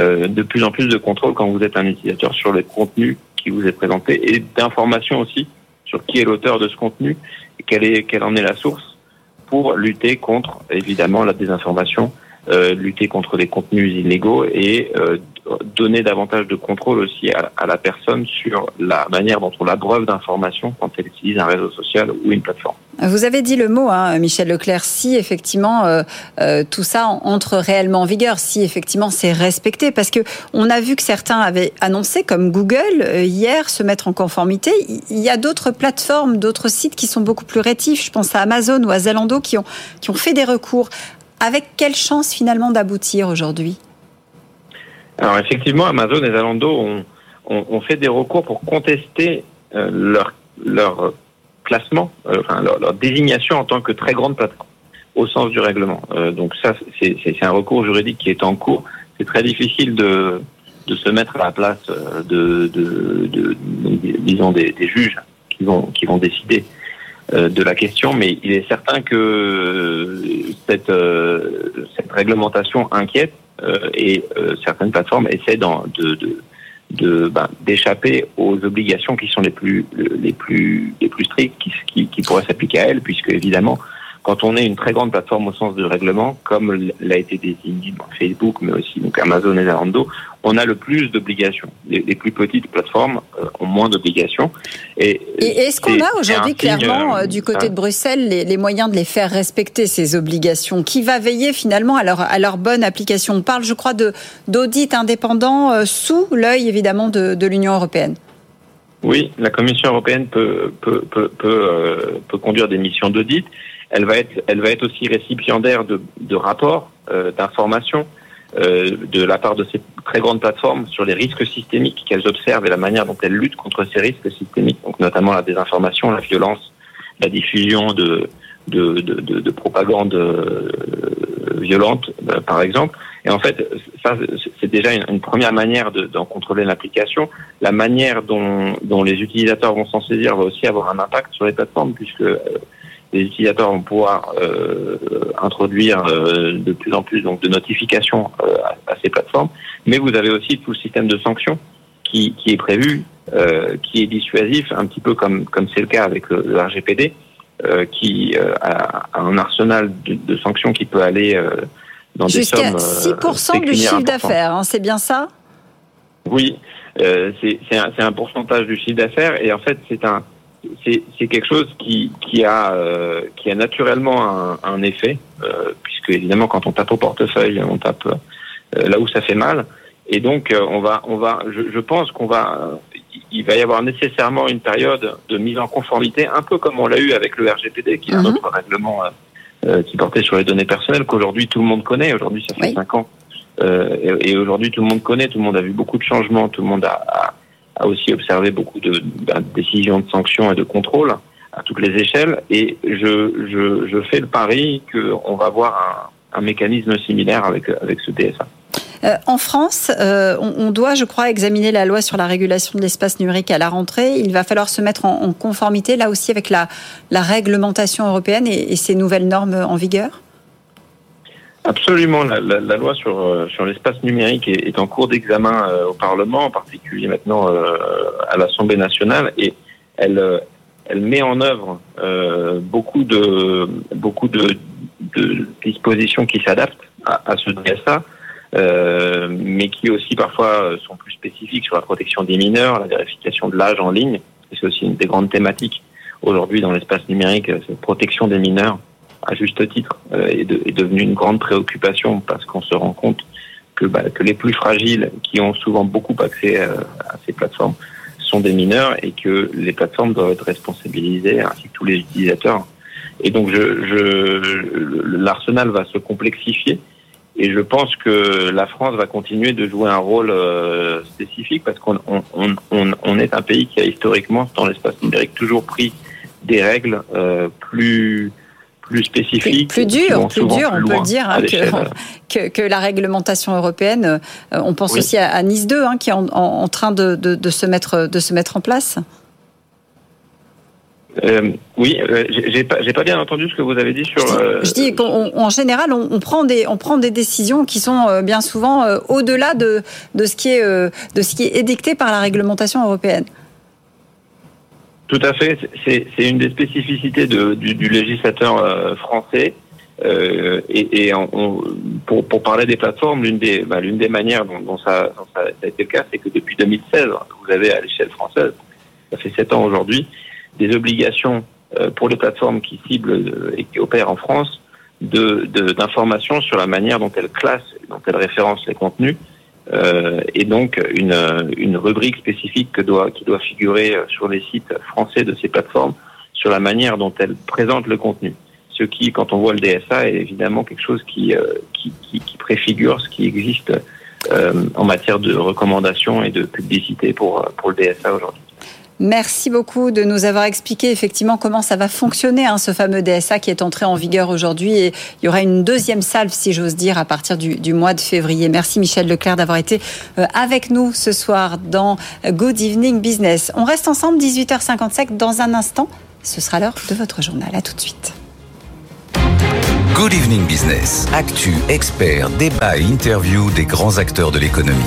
euh, de plus en plus de contrôle quand vous êtes un utilisateur sur le contenu qui vous est présenté et d'informations aussi sur qui est l'auteur de ce contenu et quelle, est, quelle en est la source pour lutter contre, évidemment, la désinformation, euh, lutter contre les contenus illégaux et euh, donner davantage de contrôle aussi à, la personne sur la manière dont on l'abreuve d'informations quand elle utilise un réseau social ou une plateforme. Vous avez dit le mot, hein, Michel Leclerc, si effectivement euh, euh, tout ça entre réellement en vigueur, si effectivement c'est respecté, parce que on a vu que certains avaient annoncé, comme Google euh, hier, se mettre en conformité. Il y a d'autres plateformes, d'autres sites qui sont beaucoup plus rétifs. Je pense à Amazon ou à Zalando qui ont qui ont fait des recours. Avec quelle chance finalement d'aboutir aujourd'hui? Alors effectivement, Amazon et Zalando ont, ont, fait des recours pour contester euh, leur, leur classement, euh, enfin leur, désignation en tant que très grande plateforme au sens du règlement. Euh, donc ça, c'est un recours juridique qui est en cours. C'est très difficile de, de se mettre à la place de, de disons des, des, juges qui vont qui vont décider de la question, mais il est certain que cette, cette réglementation inquiète euh, et euh, certaines plateformes essaient de ben, d'échapper aux obligations qui sont les plus les plus les plus strictes qui, qui, qui pourraient s'appliquer à elles puisque évidemment quand on est une très grande plateforme au sens du règlement, comme l'a été désigné dans Facebook, mais aussi donc Amazon et Zalando, on a le plus d'obligations. Les, les, plus petites plateformes euh, ont moins d'obligations. Et, et est-ce qu'on a aujourd'hui clairement euh, du côté de Bruxelles les, les, moyens de les faire respecter ces obligations Qui va veiller finalement à leur, à leur bonne application? On parle, je crois, de d'audit indépendant euh, sous l'œil évidemment de, de l'Union européenne. Oui, la Commission européenne peut peut peut, peut, peut conduire des missions d'audit. Elle va être, elle va être aussi récipiendaire de, de rapports, euh, d'informations euh, de la part de ces très grandes plateformes sur les risques systémiques qu'elles observent et la manière dont elles luttent contre ces risques systémiques, donc notamment la désinformation, la violence, la diffusion de, de, de, de, de propagande euh, violente, euh, par exemple. Et en fait, ça, c'est déjà une, première manière de- d'en contrôler l'application. La manière dont, dont les utilisateurs vont s'en saisir va aussi avoir un impact sur les plateformes, puisque euh, les utilisateurs vont pouvoir euh, introduire euh, de plus en plus donc de notifications euh, à, à ces plateformes. Mais vous avez aussi tout le système de sanctions qui, qui est prévu, euh, qui est dissuasif, un petit peu comme comme c'est le cas avec le, le RGPD, euh, qui euh, a, a un arsenal de, de sanctions qui peut aller euh, dans des Jusqu'à sommes euh, 6% du chiffre d'affaires, hein, c'est bien ça? Oui, euh, c'est c'est un, c'est un pourcentage du chiffre d'affaires et en fait c'est un c'est quelque chose qui qui a euh, qui a naturellement un, un effet euh, puisque évidemment quand on tape au portefeuille on tape euh, là où ça fait mal. Et donc euh, on va on va je, je pense qu'on va euh, il va y avoir nécessairement une période de mise en conformité un peu comme on l'a eu avec le RGPD qui est un autre règlement euh, euh, qui portait sur les données personnelles qu'aujourd'hui tout le monde connaît. Aujourd'hui ça fait cinq ans. Euh, et, et aujourd'hui, tout le monde connaît, tout le monde a vu beaucoup de changements, tout le monde a, a, a aussi observé beaucoup de, ben, de décisions de sanctions et de contrôles à toutes les échelles. Et je, je, fais le pari qu'on va avoir un, mécanisme similaire avec, avec ce DSA. Euh, en France, euh, on, doit, je crois, examiner la loi sur la régulation de l'espace numérique à la rentrée. Il va falloir se mettre en, en conformité, là aussi, avec la, la réglementation européenne et, et ces nouvelles normes en vigueur? Absolument, la, la, la loi sur, euh, sur l'espace numérique est, est en cours d'examen euh, au Parlement, en particulier maintenant euh, à l'Assemblée nationale, et elle, euh, elle met en œuvre euh, beaucoup de beaucoup de, de dispositions qui s'adaptent à, à ce DSA, mais qui aussi parfois sont plus spécifiques sur la protection des mineurs, la vérification de l'âge en ligne, c'est aussi une des grandes thématiques aujourd'hui dans l'espace numérique, cette protection des mineurs à juste titre, euh, est, de- est devenue une grande préoccupation parce qu'on se rend compte que, bah, que les plus fragiles, qui ont souvent beaucoup accès euh, à ces plateformes, sont des mineurs et que les plateformes doivent être responsabilisées, ainsi que tous les utilisateurs. Et donc, je, je, l'arsenal va se complexifier. Et je pense que la France va continuer de jouer un rôle euh, spécifique parce qu'on on, on, on- on est un pays qui a historiquement, dans l'espace numérique, toujours pris des règles euh, plus plus spécifiques, Plus dur, plus dur, on peut le dire, hein, que, que, que la réglementation européenne. Euh, on pense Oui. aussi à, à Nice 2, hein, qui est en, en- en train de, de, de se mettre, de se mettre en place. Euh, oui, euh, j'ai pas, bien entendu ce que vous avez dit sur. euh, Je dis qu'en général, on, on prend des, on prend des décisions qui sont bien souvent au-delà de, de, ce qui est, de ce qui est édicté par la réglementation européenne. Tout à fait. C'est une des spécificités du, législateur euh, français. Euh, et pour, parler des plateformes, l'une des, bah, l'une des manières dont, dont ça, dont a été le cas, c'est que depuis 2016, vous avez à l'échelle française, ça fait sept ans aujourd'hui, des obligations euh, pour les plateformes qui ciblent et qui opèrent en France de- d'informations sur la manière dont elles classent, dont elles référencent les contenus, euh, et donc une, une rubrique spécifique que doit, qui doit figurer euh, sur les sites français de ces plateformes sur la manière dont elles présentent le contenu. Ce qui, quand on voit le DSA, est évidemment quelque chose qui, euh, qui, qui, qui préfigure ce qui existe euh, en matière de recommandations et de publicité pour, pour le DSA aujourd'hui. Merci beaucoup de nous avoir expliqué effectivement comment ça va fonctionner, hein, ce fameux DSA qui est entré en vigueur aujourd'hui. Et il y aura une deuxième salve, si j'ose dire, à partir du, mois de février. Merci Michel Leclerc d'avoir été euh, avec nous ce soir dans Good Evening Business. On reste ensemble 18h57 dans un instant. Ce sera l'heure de votre journal. À tout de suite. Good Evening Business. Actu, experts, débat et interview des grands acteurs de l'économie.